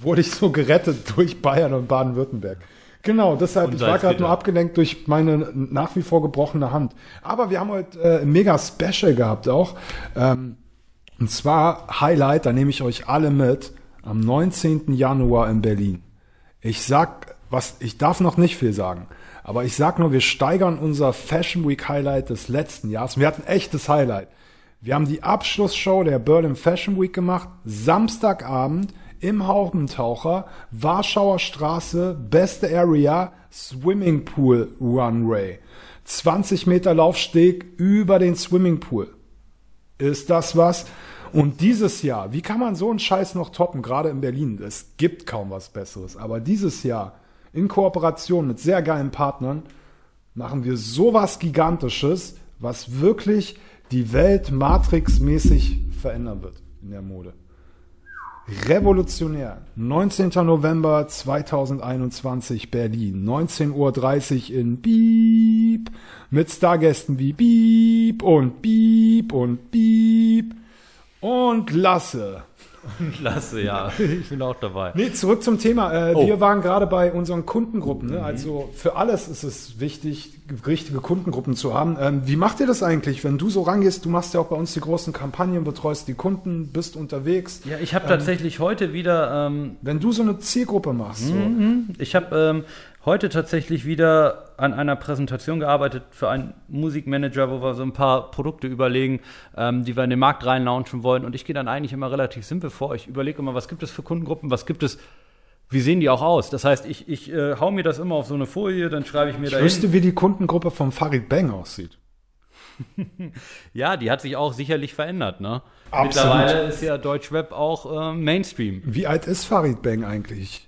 wurde ich so gerettet [laughs] durch Bayern und Baden-Württemberg. Genau, deshalb, ich war gerade nur abgelenkt durch meine nach wie vor gebrochene Hand. Aber wir haben heute äh, ein mega Special gehabt auch. Ähm, und zwar Highlight, da nehme ich euch alle mit, am 19. Januar in Berlin. Ich sag, was, ich darf noch nicht viel sagen, aber ich sag nur, wir steigern unser Fashion Week Highlight des letzten Jahres. Wir hatten echtes Highlight. Wir haben die Abschlussshow der Berlin Fashion Week gemacht, Samstagabend im Haubentaucher, Warschauer Straße, beste Area, Swimmingpool Runway. 20 Meter Laufsteg über den Swimmingpool. Ist das was? Und dieses Jahr, wie kann man so einen Scheiß noch toppen, gerade in Berlin? Es gibt kaum was Besseres. Aber dieses Jahr, in Kooperation mit sehr geilen Partnern, machen wir sowas Gigantisches, was wirklich die Welt Matrix-mäßig verändern wird in der Mode. Revolutionär. 19. November 2021 Berlin. 19.30 Uhr in Beep. Mit Stargästen wie Beep und Beep und Beep und Lasse.
Klasse, ja. [laughs] Ich bin auch dabei.
Nee, zurück zum Thema. Äh,
Oh.
Wir waren gerade bei unseren Kundengruppen. Ne? Also für alles ist es wichtig, richtige Kundengruppen zu haben. Ähm, wie macht ihr das eigentlich, wenn du so rangehst? Du machst ja auch bei uns die großen Kampagnen, betreust die Kunden, bist unterwegs.
Ja, ich habe tatsächlich heute wieder ähm,
Wenn du so eine Zielgruppe machst, so,
Ich habe ähm, heute tatsächlich wieder an einer Präsentation gearbeitet für einen Musikmanager, wo wir so ein paar Produkte überlegen, ähm, die wir in den Markt reinlaunchen wollen. Und ich gehe dann eigentlich immer relativ simpel vor. Ich überlege immer, was gibt es für Kundengruppen, was gibt es, wie sehen die auch aus? Das heißt, ich, ich äh, hau mir das immer auf so eine Folie, dann schreibe ich mir
ich
da
wüsste, wie die Kundengruppe vom Farid Bang aussieht. [laughs]
Ja, die hat sich auch sicherlich verändert. Ne?
Absolut.
Mittlerweile ist ja Deutschrap auch äh, Mainstream.
Wie alt ist Farid Bang eigentlich?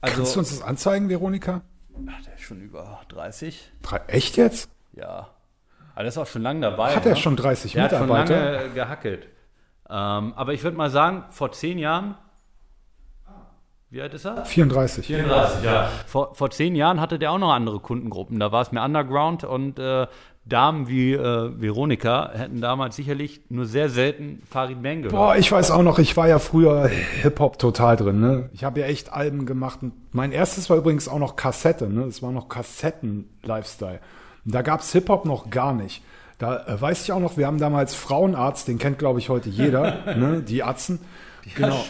Kannst du
Also,
uns das anzeigen, Veronika?
ach, der ist schon über 30.
Drei, echt jetzt?
Ja. Aber der ist auch schon lange dabei.
Hat er
ne?
schon 30
Der hat schon
Mitarbeiter?
lange gehackelt. Ähm, aber ich würde mal sagen, vor zehn Jahren. Wie alt ist er?
34.
34, ja. Vor, vor zehn Jahren hatte der auch noch andere Kundengruppen. Da war es mehr Underground und äh, Damen wie äh, Veronika hätten damals sicherlich nur sehr selten Farid Bang gehört.
Boah, ich weiß auch noch, ich war ja früher Hip-Hop total drin, ne? Ich habe ja echt Alben gemacht. Mein erstes war übrigens auch noch Kassette, ne? Es war noch Kassetten-Lifestyle. Da gab's Hip-Hop noch gar nicht. Da äh, weiß ich auch noch, wir haben damals Frauenarzt, den kennt, glaube ich, heute jeder, [laughs] ne? Die Atzen. Genau.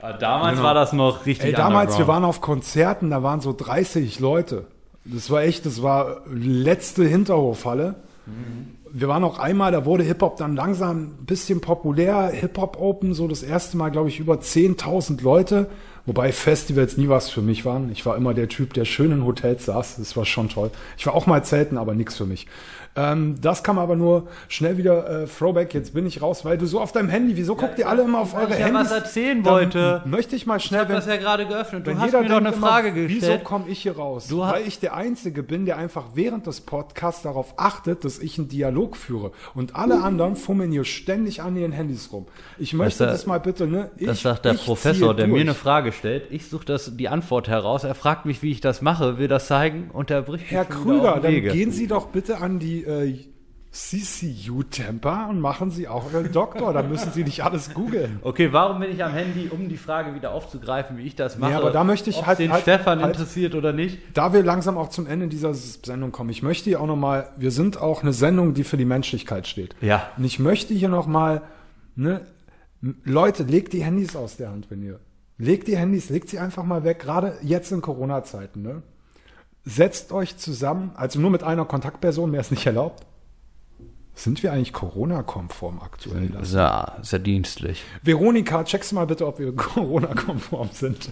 Aber damals war das noch richtig
Ey, damals, wir waren auf Konzerten, da waren so 30 Leute. Das war echt, das war letzte Hinterhofhalle. Wir waren auch einmal, da wurde Hip-Hop dann langsam ein bisschen populär. Hip-Hop Open, so das erste Mal, glaube ich, über 10.000 Leute. Wobei Festivals nie was für mich waren. Ich war immer der Typ, der schön in Hotels saß. Das war schon toll. Ich war auch mal zelten, aber nichts für mich. Ähm, das kam aber nur schnell wieder äh, Throwback. Jetzt bin ich raus, weil du so auf deinem Handy, wieso guckt ihr alle immer auf eure
ich ja
Handys?
was erzählen
Dann
wollte.
Möchte ich mal
Ich
schnell,
habe das ja gerade geöffnet. Du hast
jeder
mir doch eine Frage
immer, Wieso
gestellt.
komme ich hier raus?
Du
Weil ich der Einzige bin, der einfach während des Podcasts darauf achtet, dass ich einen Dialog führe. Und alle anderen fummeln hier ständig an ihren Handys rum. Ich möchte
Das,
das, mal bitte, ne? Ich,
Das sagt der
ich
Professor, der mir
durch.
eine Frage stellt. Ich suche das die Antwort heraus. Er fragt mich, wie ich das mache, will das zeigen und er bricht
Herr Krüger,
auf den
dann gehen Sie doch bitte an die äh, CCU-Temper und machen Sie auch Ihren Doktor. Da müssen Sie nicht alles googeln.
Okay, warum bin ich am Handy, um die Frage wieder aufzugreifen, wie ich das mache?
aber da möchte ich
Ob's
halt-
den
halt-
Stefan
halt-
interessiert oder nicht.
Da wir langsam auch zum Ende dieser Sendung kommen, ich möchte hier auch nochmal, wir sind auch eine Sendung, die für die Menschlichkeit steht.
Ja.
Und ich möchte hier nochmal, ne, Leute, legt die Handys aus der Hand, wenn ihr, legt die Handys, legt sie einfach mal weg, gerade jetzt in Corona-Zeiten, ne. Setzt euch zusammen, also nur mit einer Kontaktperson, mehr ist nicht erlaubt. Sind wir eigentlich Corona-konform aktuell?
Ja, sehr dienstlich.
Veronika, checkst mal bitte, ob wir [laughs] Corona-konform sind.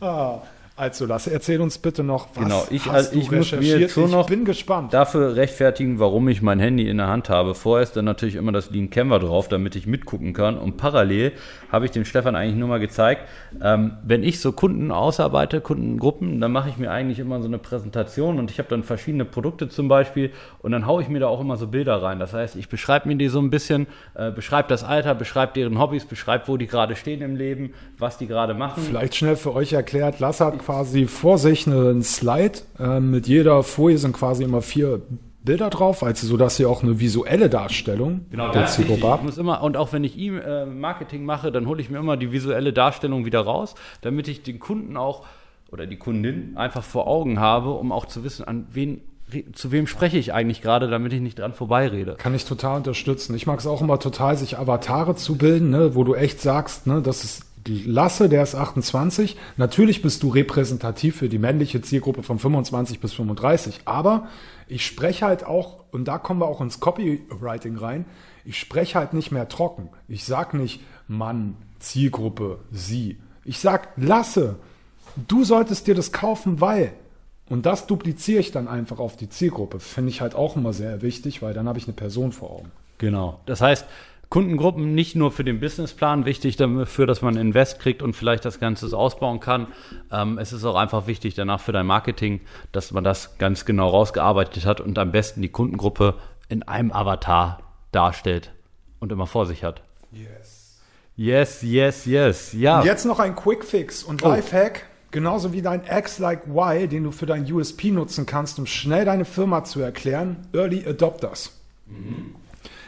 ah, also Lasse, erzähl uns bitte noch, was
Genau, ich-
hast
also
du
ich muss mir
recherchiert?
jetzt schon
ich
noch-
bin gespannt.
Dafür rechtfertigen, warum ich mein Handy in der Hand habe. Vorher ist dann natürlich immer das Lean Canva drauf, damit ich mitgucken kann. Und parallel habe ich dem Stefan eigentlich nur mal gezeigt, ähm, wenn ich so Kunden ausarbeite, Kundengruppen, dann mache ich mir eigentlich immer so eine Präsentation und ich habe dann verschiedene Produkte zum Beispiel und dann haue ich mir da auch immer so Bilder rein. Das heißt, ich beschreibe mir die so ein bisschen, äh, beschreibe das Alter, beschreibe deren Hobbys, beschreibe, wo die gerade stehen im Leben, was die gerade machen.
Vielleicht schnell für euch erklärt, Lasse hat quasi vor sich einen Slide. Ähm, mit jeder Folie sind quasi immer vier Bilder drauf, also so, dass ihr auch eine visuelle Darstellung
Genau,
der. Zielgruppe habt.
muss immer, und auch wenn ich ihm äh, Marketing mache, dann hole ich mir immer die visuelle Darstellung wieder raus, damit ich den Kunden auch oder die Kundin einfach vor Augen habe, um auch zu wissen, an wen, zu wem spreche ich eigentlich gerade, damit ich nicht dran vorbeirede.
Kann ich total unterstützen. Ich mag es auch immer total, sich Avatare zu bilden, ne, wo du echt sagst, ne, das ist Lasse, der ist 28. Natürlich bist du repräsentativ für die männliche Zielgruppe von 25 bis 35. Aber ich spreche halt auch, und da kommen wir auch ins Copywriting rein, ich spreche halt nicht mehr trocken. Ich sag nicht Mann, Zielgruppe, sie. Ich sag Lasse, du solltest dir das kaufen, weil. Und das dupliziere ich dann einfach auf die Zielgruppe. Finde ich halt auch immer sehr wichtig, weil dann habe ich eine Person vor Augen.
Genau. Das heißt, Kundengruppen nicht nur für den Businessplan wichtig dafür, dass man Invest kriegt und vielleicht das Ganze ausbauen kann. Ähm, es ist auch einfach wichtig danach für dein Marketing, dass man das ganz genau rausgearbeitet hat und am besten die Kundengruppe in einem Avatar darstellt und immer vor sich hat.
Yes.
Yes, yes, yes. Ja.
Und jetzt noch ein Quickfix und Lifehack. Genauso wie dein X like Y, den du für dein USP nutzen kannst, um schnell deine Firma zu erklären. Early Adopters.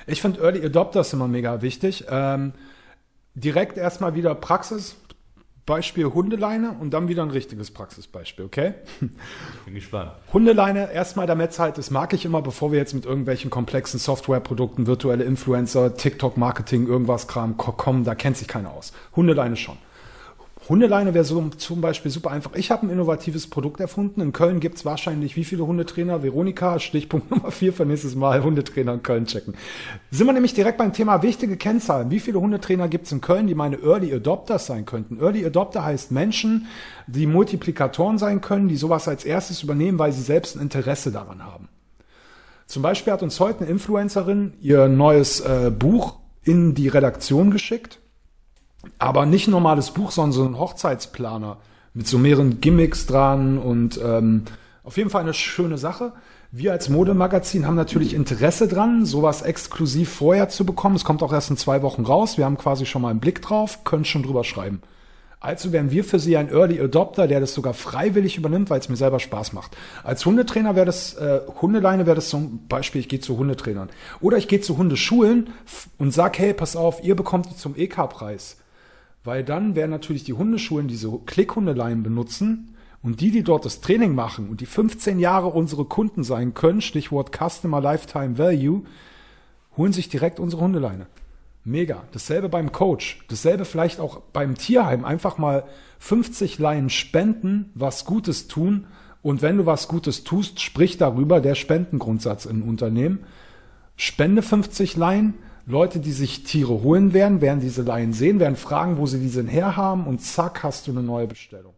Ich finde Early Adopters immer mega wichtig. Ähm, direkt erstmal wieder Praxis, Beispiel Hundeleine und dann wieder ein richtiges Praxisbeispiel, okay?
Bin gespannt.
Hundeleine, erstmal damit es halt, das mag ich immer, bevor wir jetzt mit irgendwelchen komplexen Softwareprodukten, virtuelle Influencer, TikTok-Marketing, irgendwas Kram ko- kommen, da kennt sich keiner aus. Hundeleine schon. Hundeleine wäre so zum Beispiel super einfach. Ich habe ein innovatives Produkt erfunden. In Köln gibt's wahrscheinlich wie viele Hundetrainer? Veronika, Stichpunkt [laughs] Nummer vier für nächstes Mal Hundetrainer in Köln checken. Sind wir nämlich direkt beim Thema wichtige Kennzahlen. Wie viele Hundetrainer gibt's in Köln, die meine Early Adopters sein könnten? Early Adopter heißt Menschen, die Multiplikatoren sein können, die sowas als erstes übernehmen, weil sie selbst ein Interesse daran haben. Zum Beispiel hat uns heute eine Influencerin ihr neues äh, Buch in die Redaktion geschickt. Aber nicht ein normales Buch, sondern so ein Hochzeitsplaner mit so mehreren Gimmicks dran und ähm, auf jeden Fall eine schöne Sache. Wir als Modemagazin haben natürlich Interesse dran, sowas exklusiv vorher zu bekommen. Es kommt auch erst in zwei Wochen raus. Wir haben quasi schon mal einen Blick drauf, können schon drüber schreiben. Also wären wir für Sie ein Early Adopter, der das sogar freiwillig übernimmt, weil es mir selber Spaß macht. Als Hundetrainer wäre das, äh, Hundeleine wäre das zum Beispiel, ich gehe zu Hundetrainern. Oder ich gehe zu Hundeschulen und sag, hey, pass auf, ihr bekommt die zum EK-Preis. Weil dann werden natürlich die Hundeschulen diese Klickhundeleien benutzen und die, die dort das Training machen und die 15 Jahre unsere Kunden sein können, Stichwort Customer Lifetime Value, holen sich direkt unsere Hundeleine. Mega. Dasselbe beim Coach. Dasselbe vielleicht auch beim Tierheim. Einfach mal 50 Leinen spenden, was Gutes tun. Und wenn du was Gutes tust, sprich darüber, der Spendengrundsatz im Unternehmen. Spende 50 Laien. Leute, die sich Tiere holen werden, werden diese Laien sehen, werden fragen, wo sie diese herhaben und zack, hast du eine neue Bestellung.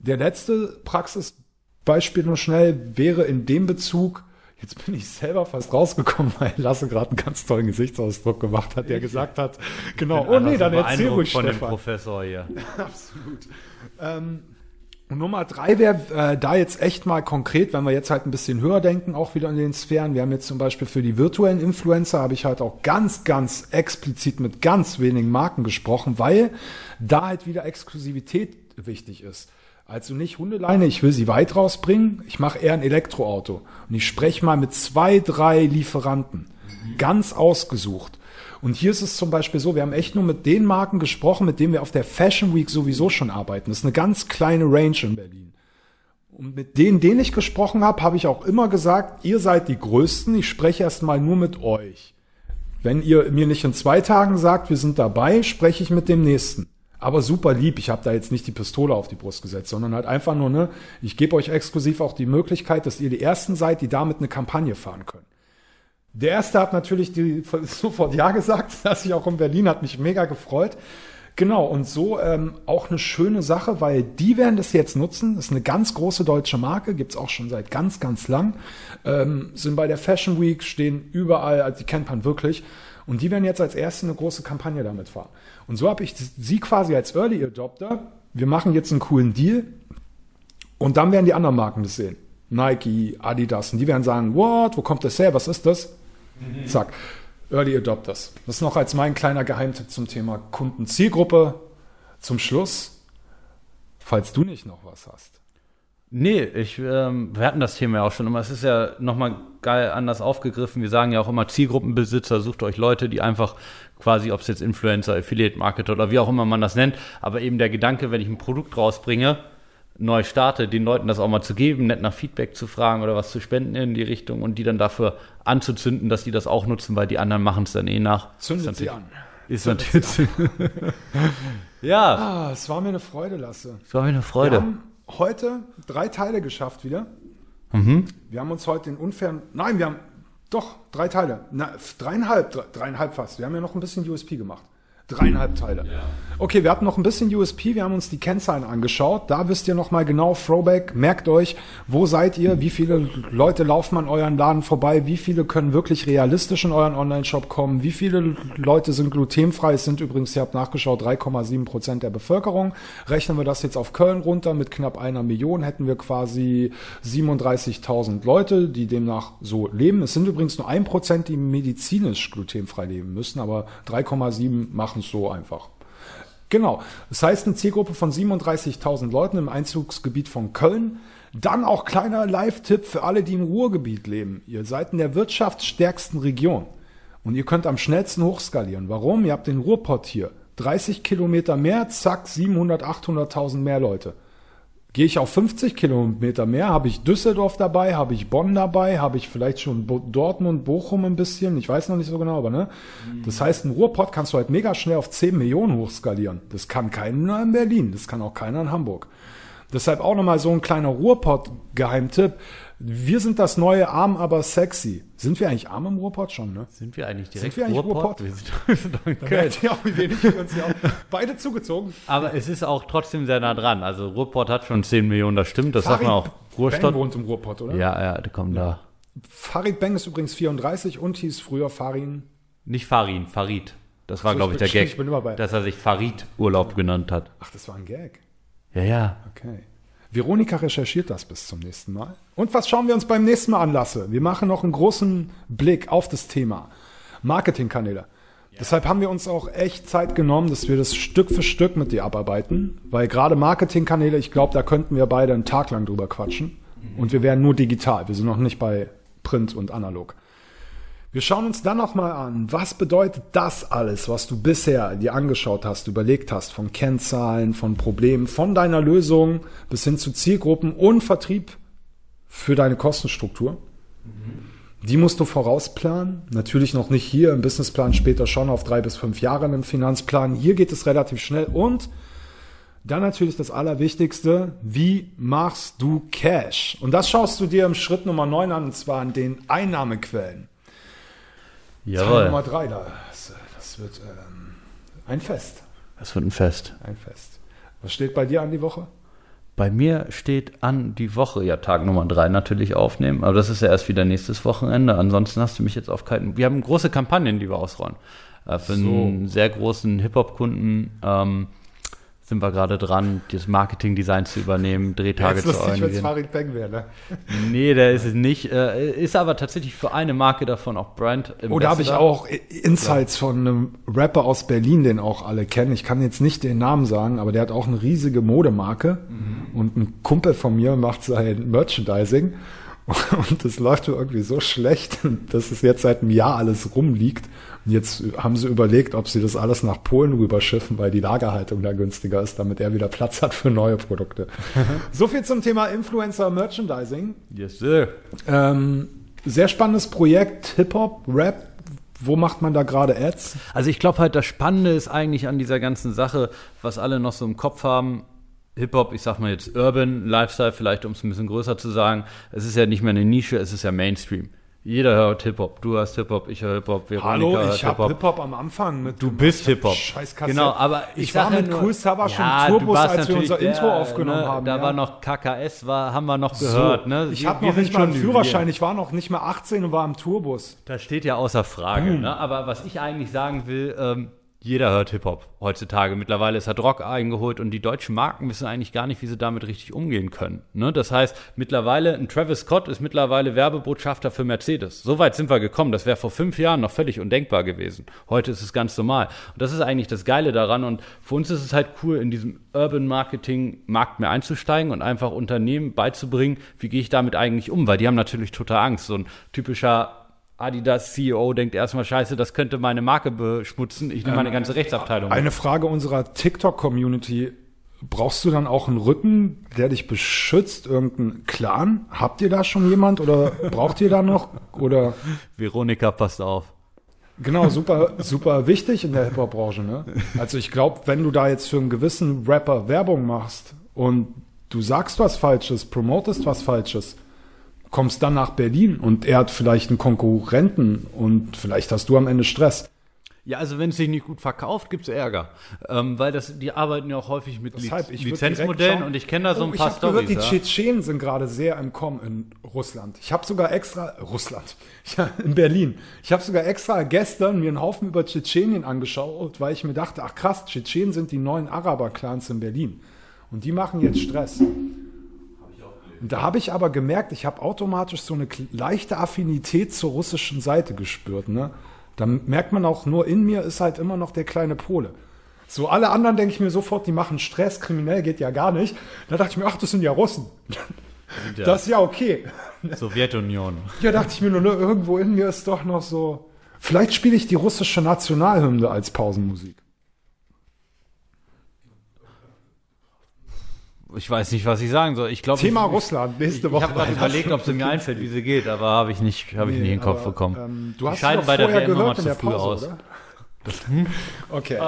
Der letzte Praxisbeispiel nur schnell wäre in dem Bezug, jetzt bin ich selber fast rausgekommen, weil Lasse gerade einen ganz tollen Gesichtsausdruck gemacht hat, der gesagt hat, genau, oh nee, dann erzähl ruhig,
von dem
Stefan.
Professor hier. [laughs]
Absolut. Ähm, und Nummer drei wäre äh, da jetzt echt mal konkret, wenn wir jetzt halt ein bisschen höher denken, auch wieder in den Sphären. Wir haben jetzt zum Beispiel für die virtuellen Influencer, habe ich halt auch ganz, ganz explizit mit ganz wenigen Marken gesprochen, weil da halt wieder Exklusivität wichtig ist. Also nicht Hundeleine, ich will sie weit rausbringen, ich mache eher ein Elektroauto. Und ich spreche mal mit zwei, drei Lieferanten. Ganz ausgesucht. Und hier ist es zum Beispiel so, wir haben echt nur mit den Marken gesprochen, mit denen wir auf der Fashion Week sowieso schon arbeiten. Das ist eine ganz kleine Range in Berlin. Und mit denen, denen ich gesprochen habe, habe ich auch immer gesagt, ihr seid die Größten, ich spreche erstmal nur mit euch. Wenn ihr mir nicht in zwei Tagen sagt, wir sind dabei, spreche ich mit dem nächsten. Aber super lieb, ich habe da jetzt nicht die Pistole auf die Brust gesetzt, sondern halt einfach nur, ne, ich gebe euch exklusiv auch die Möglichkeit, dass ihr die Ersten seid, die damit eine Kampagne fahren können. Der erste hat natürlich die, [laughs] sofort Ja gesagt, [laughs] dass ich auch in Berlin, hat mich mega gefreut. Genau, und so ähm, auch eine schöne Sache, weil die werden das jetzt nutzen. Das ist eine ganz große deutsche Marke, gibt's auch schon seit ganz, ganz lang. Ähm, sind bei der Fashion Week, stehen überall, also die kennt man wirklich. Und die werden jetzt als erste eine große Kampagne damit fahren. Und so habe ich sie quasi als Early Adopter. Wir machen jetzt einen coolen Deal. Und dann werden die anderen Marken das sehen. Nike, Adidas. Und die werden sagen, what, wo kommt das her? Was ist das? Zack. Early Adopters. Das noch als mein kleiner Geheimtipp zum Thema Kundenzielgruppe. Zum Schluss, falls du nicht noch was hast.
Nee, ich, ähm, wir hatten das Thema ja auch schon immer. Es ist ja nochmal geil anders aufgegriffen. Wir sagen ja auch immer Zielgruppenbesitzer, sucht euch Leute, die einfach quasi, ob es jetzt Influencer, Affiliate Marketer oder wie auch immer man das nennt, aber eben der Gedanke, wenn ich ein Produkt rausbringe, neu starte, den Leuten das auch mal zu geben, nett nach Feedback zu fragen oder was zu spenden in die Richtung und die dann dafür anzuzünden, dass die das auch nutzen, weil die anderen machen es dann eh nach.
Zündet
ist
sie an.
Ist natürlich. [laughs] ja,
Ah, es war mir eine Freude, Lasse.
es war mir eine
Wir
Freude.
haben heute drei Teile geschafft wieder.
Mhm.
Wir haben uns heute den unfairen. Nein, wir haben doch drei Teile. Na, dreieinhalb, dre- dreieinhalb fast. Wir haben ja noch ein bisschen USP gemacht. Dreieinhalb Teile. Okay, wir hatten noch ein bisschen USP, wir haben uns die Kennzahlen angeschaut. Da wisst ihr nochmal genau, Throwback, merkt euch, wo seid ihr, wie viele Leute laufen an euren Laden vorbei, wie viele können wirklich realistisch in euren Online-Shop kommen, wie viele Leute sind glutenfrei. Es sind übrigens, ihr habt nachgeschaut, 3,7 Prozent der Bevölkerung. Rechnen wir das jetzt auf Köln runter mit knapp einer Million, hätten wir quasi 37.000 Leute, die demnach so leben. Es sind übrigens nur ein Prozent, die medizinisch glutenfrei leben müssen, aber 3,7 machen es so einfach. Genau. Das heißt, eine Zielgruppe von 37.000 Leuten im Einzugsgebiet von Köln. Dann auch kleiner Live-Tipp für alle, die im Ruhrgebiet leben. Ihr seid in der wirtschaftsstärksten Region. Und ihr könnt am schnellsten hochskalieren. Warum? Ihr habt den Ruhrpott hier. 30 Kilometer mehr, zack, 700, 800.000 mehr Leute. Gehe ich auf 50 Kilometer mehr, habe ich Düsseldorf dabei, habe ich Bonn dabei, habe ich vielleicht schon Bo Dortmund, Bochum ein bisschen, ich weiß noch nicht so genau, aber ne? Das heißt, ein Ruhrpott kannst du halt mega schnell auf 10 Millionen hochskalieren. Das kann keiner in Berlin, das kann auch keiner in Hamburg. Deshalb auch nochmal so ein kleiner Ruhrpott-Geheimtipp. Wir sind das neue Arm, aber sexy. Sind wir eigentlich arm im Ruhrpott schon, ne?
Sind wir eigentlich direkt
wir eigentlich Ruhrpott?
Wir sind, [laughs] wir sind doch in Köln.
ihr auch, wie wenig wir uns hier auch beide zugezogen.
Aber es ist auch trotzdem sehr nah dran. Also Ruhrpott hat schon 10 Millionen, das stimmt. Das sagt man auch. Ruhrstadt.
wohnt im Ruhrpott, oder?
Ja, ja, die kommen da.
Farid Bang ist übrigens 34 und hieß früher Farin.
Nicht Farin, Farid. Das war,
So,
glaube
ich
der
stimmt,
Gag,
ich bin immer bei-
dass er sich Farid Urlaub genannt hat.
Ach, das war ein Gag.
Ja, ja.
Okay. Veronika recherchiert das bis zum nächsten Mal. Und was schauen wir uns beim nächsten Mal an, Lasse? Wir machen noch einen großen Blick auf das Thema Marketingkanäle. Deshalb haben wir uns auch echt Zeit genommen, dass wir das Stück für Stück mit dir abarbeiten. Weil gerade Marketingkanäle, ich glaube, da könnten wir beide einen Tag lang drüber quatschen. Und wir wären nur digital. Wir sind noch nicht bei Print und analog. Wir schauen uns dann nochmal an, was bedeutet das alles, was du bisher dir angeschaut hast, überlegt hast, von Kennzahlen, von Problemen, von deiner Lösung bis hin zu Zielgruppen und Vertrieb für deine Kostenstruktur. Die musst du vorausplanen. Natürlich noch nicht hier im Businessplan, später schon auf drei bis fünf Jahre im Finanzplan. Hier geht es relativ schnell und dann natürlich das Allerwichtigste, wie machst du Cash? Und das schaust du dir im Schritt Nummer 9 an, und zwar an den Einnahmequellen. Teil Nummer
Jawohl.
drei, das, das wird ähm, ein Fest.
Das wird ein Fest.
Ein Fest. Was steht bei dir an die Woche?
Bei mir steht an die Woche, ja, Tag Nummer drei natürlich aufnehmen, aber das ist ja erst wieder nächstes Wochenende. Ansonsten hast du mich jetzt auf keinen. Wir haben große Kampagnen, die wir ausrollen. Äh, für einen sehr großen Hip-Hop-Kunden ähm, sind wir gerade dran, das Marketing-Design zu übernehmen, Drehtage zu organisieren.
Farid Bang wäre, ne?
Nee, der ist es nicht. Äh, ist aber tatsächlich für eine Marke davon auch Brand.
Oh, da habe ich auch Insights von einem Rapper aus Berlin, den auch alle kennen. Ich kann jetzt nicht den Namen sagen, aber der hat auch eine riesige Modemarke. Und ein Kumpel von mir macht sein Merchandising. [laughs] Und das läuft irgendwie so schlecht, [laughs] dass es jetzt seit einem Jahr alles rumliegt. Und jetzt haben sie überlegt, ob sie das alles nach Polen rüberschiffen, weil die Lagerhaltung da günstiger ist, damit er wieder Platz hat für neue Produkte. [laughs] so viel zum Thema Influencer Merchandising.
Yes, sir.
Ähm, sehr spannendes Projekt, Hip-Hop, Rap. Wo macht man da gerade Ads?
Also ich glaube halt, das Spannende ist eigentlich an dieser ganzen Sache, was alle noch so im Kopf haben. Hip-Hop, ich sag mal jetzt Urban, Lifestyle, vielleicht um es ein bisschen größer zu sagen. Es ist ja nicht mehr eine Nische, es ist ja Mainstream. Jeder hört Hip-Hop. Du hörst Hip-Hop, ich höre Hip-Hop, Veronika
Hallo, ich habe Hip-Hop am Anfang mit.
Du bist Hip-Hop.
Scheiß Kassette.
Genau, aber ich,
ich, war mit
nur-
Cool Sabah schon
Ja,
im Tourbus, als wir unser Intro
der,
aufgenommen
ne,
haben.
Da
ja.
war noch KKS, war, haben wir noch
so.
gehört. Ne?
Ich habe noch nicht mal einen Führerschein. Ich war noch nicht mal 18 und war im Tourbus.
Das steht ja außer Frage. Ne? Aber was ich eigentlich sagen will, ähm, jeder hört Hip-Hop heutzutage. Mittlerweile ist hat Rock eingeholt und die deutschen Marken wissen eigentlich gar nicht, wie sie damit richtig umgehen können. Ne? Das heißt, mittlerweile, ein Travis Scott ist mittlerweile Werbebotschafter für Mercedes. So weit sind wir gekommen. Das wäre vor fünf Jahren noch völlig undenkbar gewesen. Heute ist es ganz normal. Und das ist eigentlich das Geile daran. Und für uns ist es halt cool, in diesem Urban Marketing Markt mehr einzusteigen und einfach Unternehmen beizubringen, wie gehe ich damit eigentlich um? Weil die haben natürlich total Angst. So ein typischer Adidas CEO denkt erstmal, scheiße, das könnte meine Marke beschmutzen. Ich nehme meine ganze Rechtsabteilung.
Eine Frage unserer TikTok-Community. Brauchst du dann auch einen Rücken, der dich beschützt? Irgendeinen Clan? Habt ihr da schon jemand oder braucht ihr da noch? Oder
Veronika, passt auf.
Genau, super, super wichtig in der Hip-Hop-Branche. Ne? Also ich glaube, wenn du da jetzt für einen gewissen Rapper Werbung machst und du sagst was Falsches, promotest was Falsches, kommst dann nach Berlin und er hat vielleicht einen Konkurrenten und vielleicht hast du am Ende Stress.
Ja, also wenn es sich nicht gut verkauft, gibt's Ärger. Ähm, weil das, die arbeiten ja auch häufig mit Liz
Deshalb, direkt
Lizenzmodellen und ich kenne da so ein
Oh,
paar
ich hab gehört,
Storys.
die
Ja.
Tschetschenen sind gerade sehr im Kommen in Russland. Ich habe sogar extra Russland, [laughs] ja, in Berlin. Ich habe sogar extra gestern mir einen Haufen über Tschetschenien angeschaut, weil ich mir dachte, ach krass, Tschetschenen sind die neuen Araber-Clans in Berlin und die machen jetzt Stress. Da habe ich aber gemerkt, ich habe automatisch so eine leichte Affinität zur russischen Seite gespürt. Ne? Da merkt man auch, nur in mir ist halt immer noch der kleine Pole. So alle anderen denke ich mir sofort, die machen Stress, kriminell geht ja gar nicht. Da dachte ich mir, ach, das sind ja Russen.
Ja
Das ist ja okay.
Sowjetunion.
Ja, dachte ich mir nur, ne, irgendwo in mir ist doch noch so. Vielleicht spiele ich die russische Nationalhymne als Pausenmusik.
Ich weiß nicht, was ich sagen soll. Ich glaube,
Thema
ich,
Russland, nächste
Ich,
Woche.
ich habe gerade überlegt, ob sie mir einfällt, wie sie geht, aber habe ich nicht, habe ich nicht in den Kopf
aber,
bekommen.
Ähm, du hast
scheiden bei der WM immer zu früh aus.
oder? [laughs] Okay.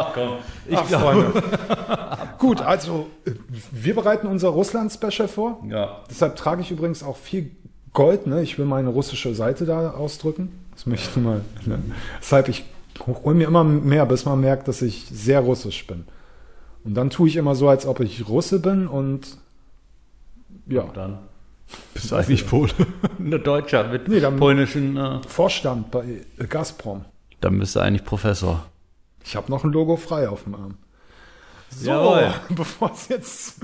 Ich
Ach,
glaube.
Gut, also wir bereiten unser Russland-Special vor.
ja.
Deshalb trage ich übrigens auch viel Gold. Ne? Ich will meine russische Seite da ausdrücken. Das möchte ich mal. Ne? Deshalb, ich hole mir immer mehr, bis man merkt, dass ich sehr russisch bin. Und dann tue ich immer so, als ob ich Russe bin und ja,
Dann [laughs] bist du eigentlich Pole. [laughs] Eine Deutscher mit
Nee, dann-
polnischen. Äh,
Vorstand bei Gazprom.
dann bist du eigentlich Professor.
Ich habe noch ein Logo frei auf dem Arm. So,
Jawohl. [laughs]
bevor es jetzt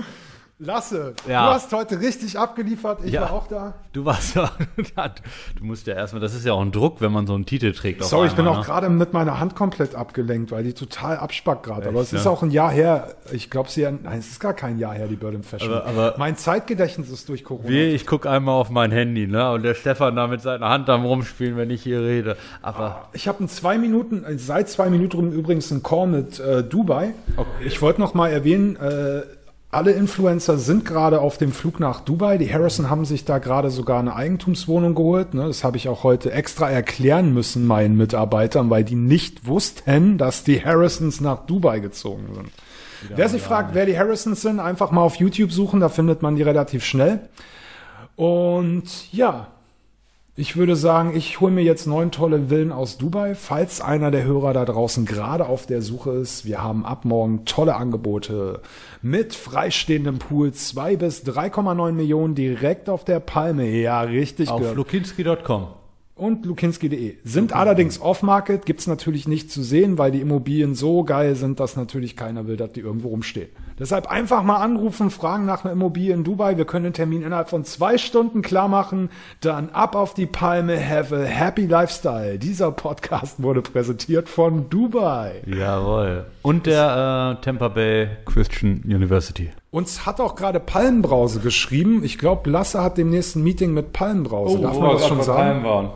Lasse,
Ja.
du hast heute richtig abgeliefert. Ich
Ja.
war auch da.
Du warst ja. [laughs] Du musst ja erstmal. Das ist ja auch ein Druck, wenn man so einen Titel trägt.
Sorry, ich bin auch
ne?
gerade mit meiner Hand komplett abgelenkt, weil die total abspackt gerade. Aber es
Echt,
ist
ne?
auch ein Jahr her. Ich glaube, sie. Nein, es ist gar kein Jahr her, die Berlin Fashion.
Aber- aber-
mein Zeitgedächtnis ist durch Corona.
Wie, ich gucke einmal auf mein Handy, ne? Und der Stefan da mit seiner Hand am rumspielen, wenn ich hier rede. Aber
Ich habe in zwei Minuten, äh, seit zwei Minuten übrigens einen Call mit äh, Dubai. Ich wollte noch mal erwähnen, äh, alle Influencer sind gerade auf dem Flug nach Dubai. Die Harrison haben sich da gerade sogar eine Eigentumswohnung geholt. Ne? Das habe ich auch heute extra erklären müssen meinen Mitarbeitern, weil die nicht wussten, dass die Harrisons nach Dubai gezogen sind. wer sich fragt, wer die Harrisons sind, einfach mal auf YouTube suchen, da findet man die relativ schnell. Und ja, ich würde sagen, ich hole mir jetzt neun tolle Villen aus Dubai. Falls einer der Hörer da draußen gerade auf der Suche ist, wir haben ab morgen tolle Angebote mit freistehendem Pool. zwei bis 3,9 Millionen direkt auf der Palme. Ja, richtig
auf lukinski.com.
Und lukinski.de. Sind allerdings off-market, gibt's natürlich nicht zu sehen, weil die Immobilien so geil sind, dass natürlich keiner will, dass die irgendwo rumstehen. Deshalb einfach mal anrufen, fragen nach einer Immobilie in Dubai. Wir können den Termin innerhalb von zwei Stunden klar machen. Dann ab auf die Palme, have a happy lifestyle. Dieser Podcast wurde präsentiert von Dubai.
Jawohl. Und der äh, Tampa Bay Christian University.
Uns hat auch gerade Palmbrause geschrieben. Ich glaube, Lasse hat demnächst ein Meeting mit Palmbrause. Darf man das schon sagen?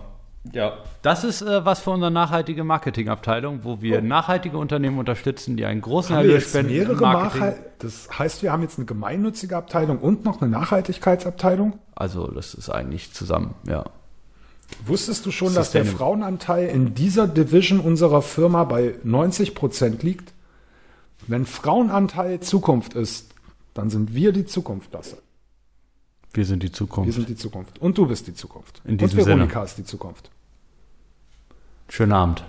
Ja. Das ist äh, was für unsere nachhaltige Marketingabteilung, wo wir nachhaltige Unternehmen unterstützen, die einen großen
Haben wir jetzt
spenden
mehrere
Marketing.
Das heißt, wir haben jetzt eine gemeinnützige Abteilung und noch eine Nachhaltigkeitsabteilung.
Also das ist eigentlich zusammen, ja.
Wusstest du schon, dass der. Frauenanteil in dieser Division unserer Firma bei 90 Prozent liegt? Wenn Frauenanteil Zukunft ist, dann sind wir die Zukunft, Lasse.
Wir sind die
Wir
Zukunft.
sind die Zukunft. Und du bist die Zukunft.
In diesem
Und Veronika ist die Zukunft.
Schönen Abend.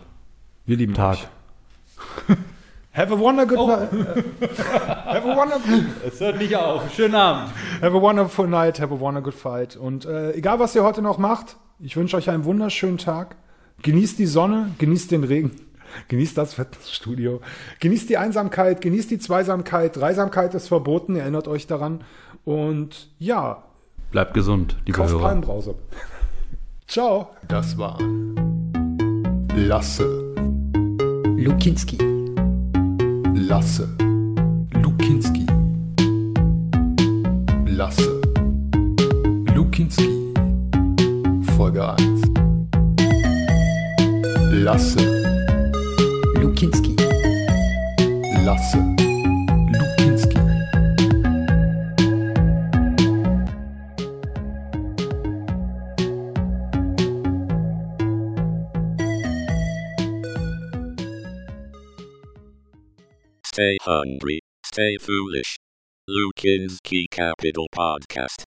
Wir lieben
Tag.
euch. [laughs] Have a wonderful night. [laughs] have, a wonderful,
Es hört nicht auf. Schönen Abend.
have a wonderful night. Have a wonderful fight. Und äh, egal, was ihr heute noch macht, ich wünsche euch einen wunderschönen Tag. Genießt die Sonne, genießt den Regen. [laughs] Genießt das Fitnessstudio. Genießt die Einsamkeit, genießt die Zweisamkeit. Dreisamkeit ist verboten, erinnert euch daran. Und ja,
Bleibt gesund, liebe
kauft
Hörer.
Palmbrause. Ciao.
Das waren Lasse,
Lukinski.
Lasse, Lukinski. Lasse, Lukinski. Folge 1. Lasse,
Lukinski.
Lasse,
Stay hungry, stay foolish. Lukin's Key Capital Podcast.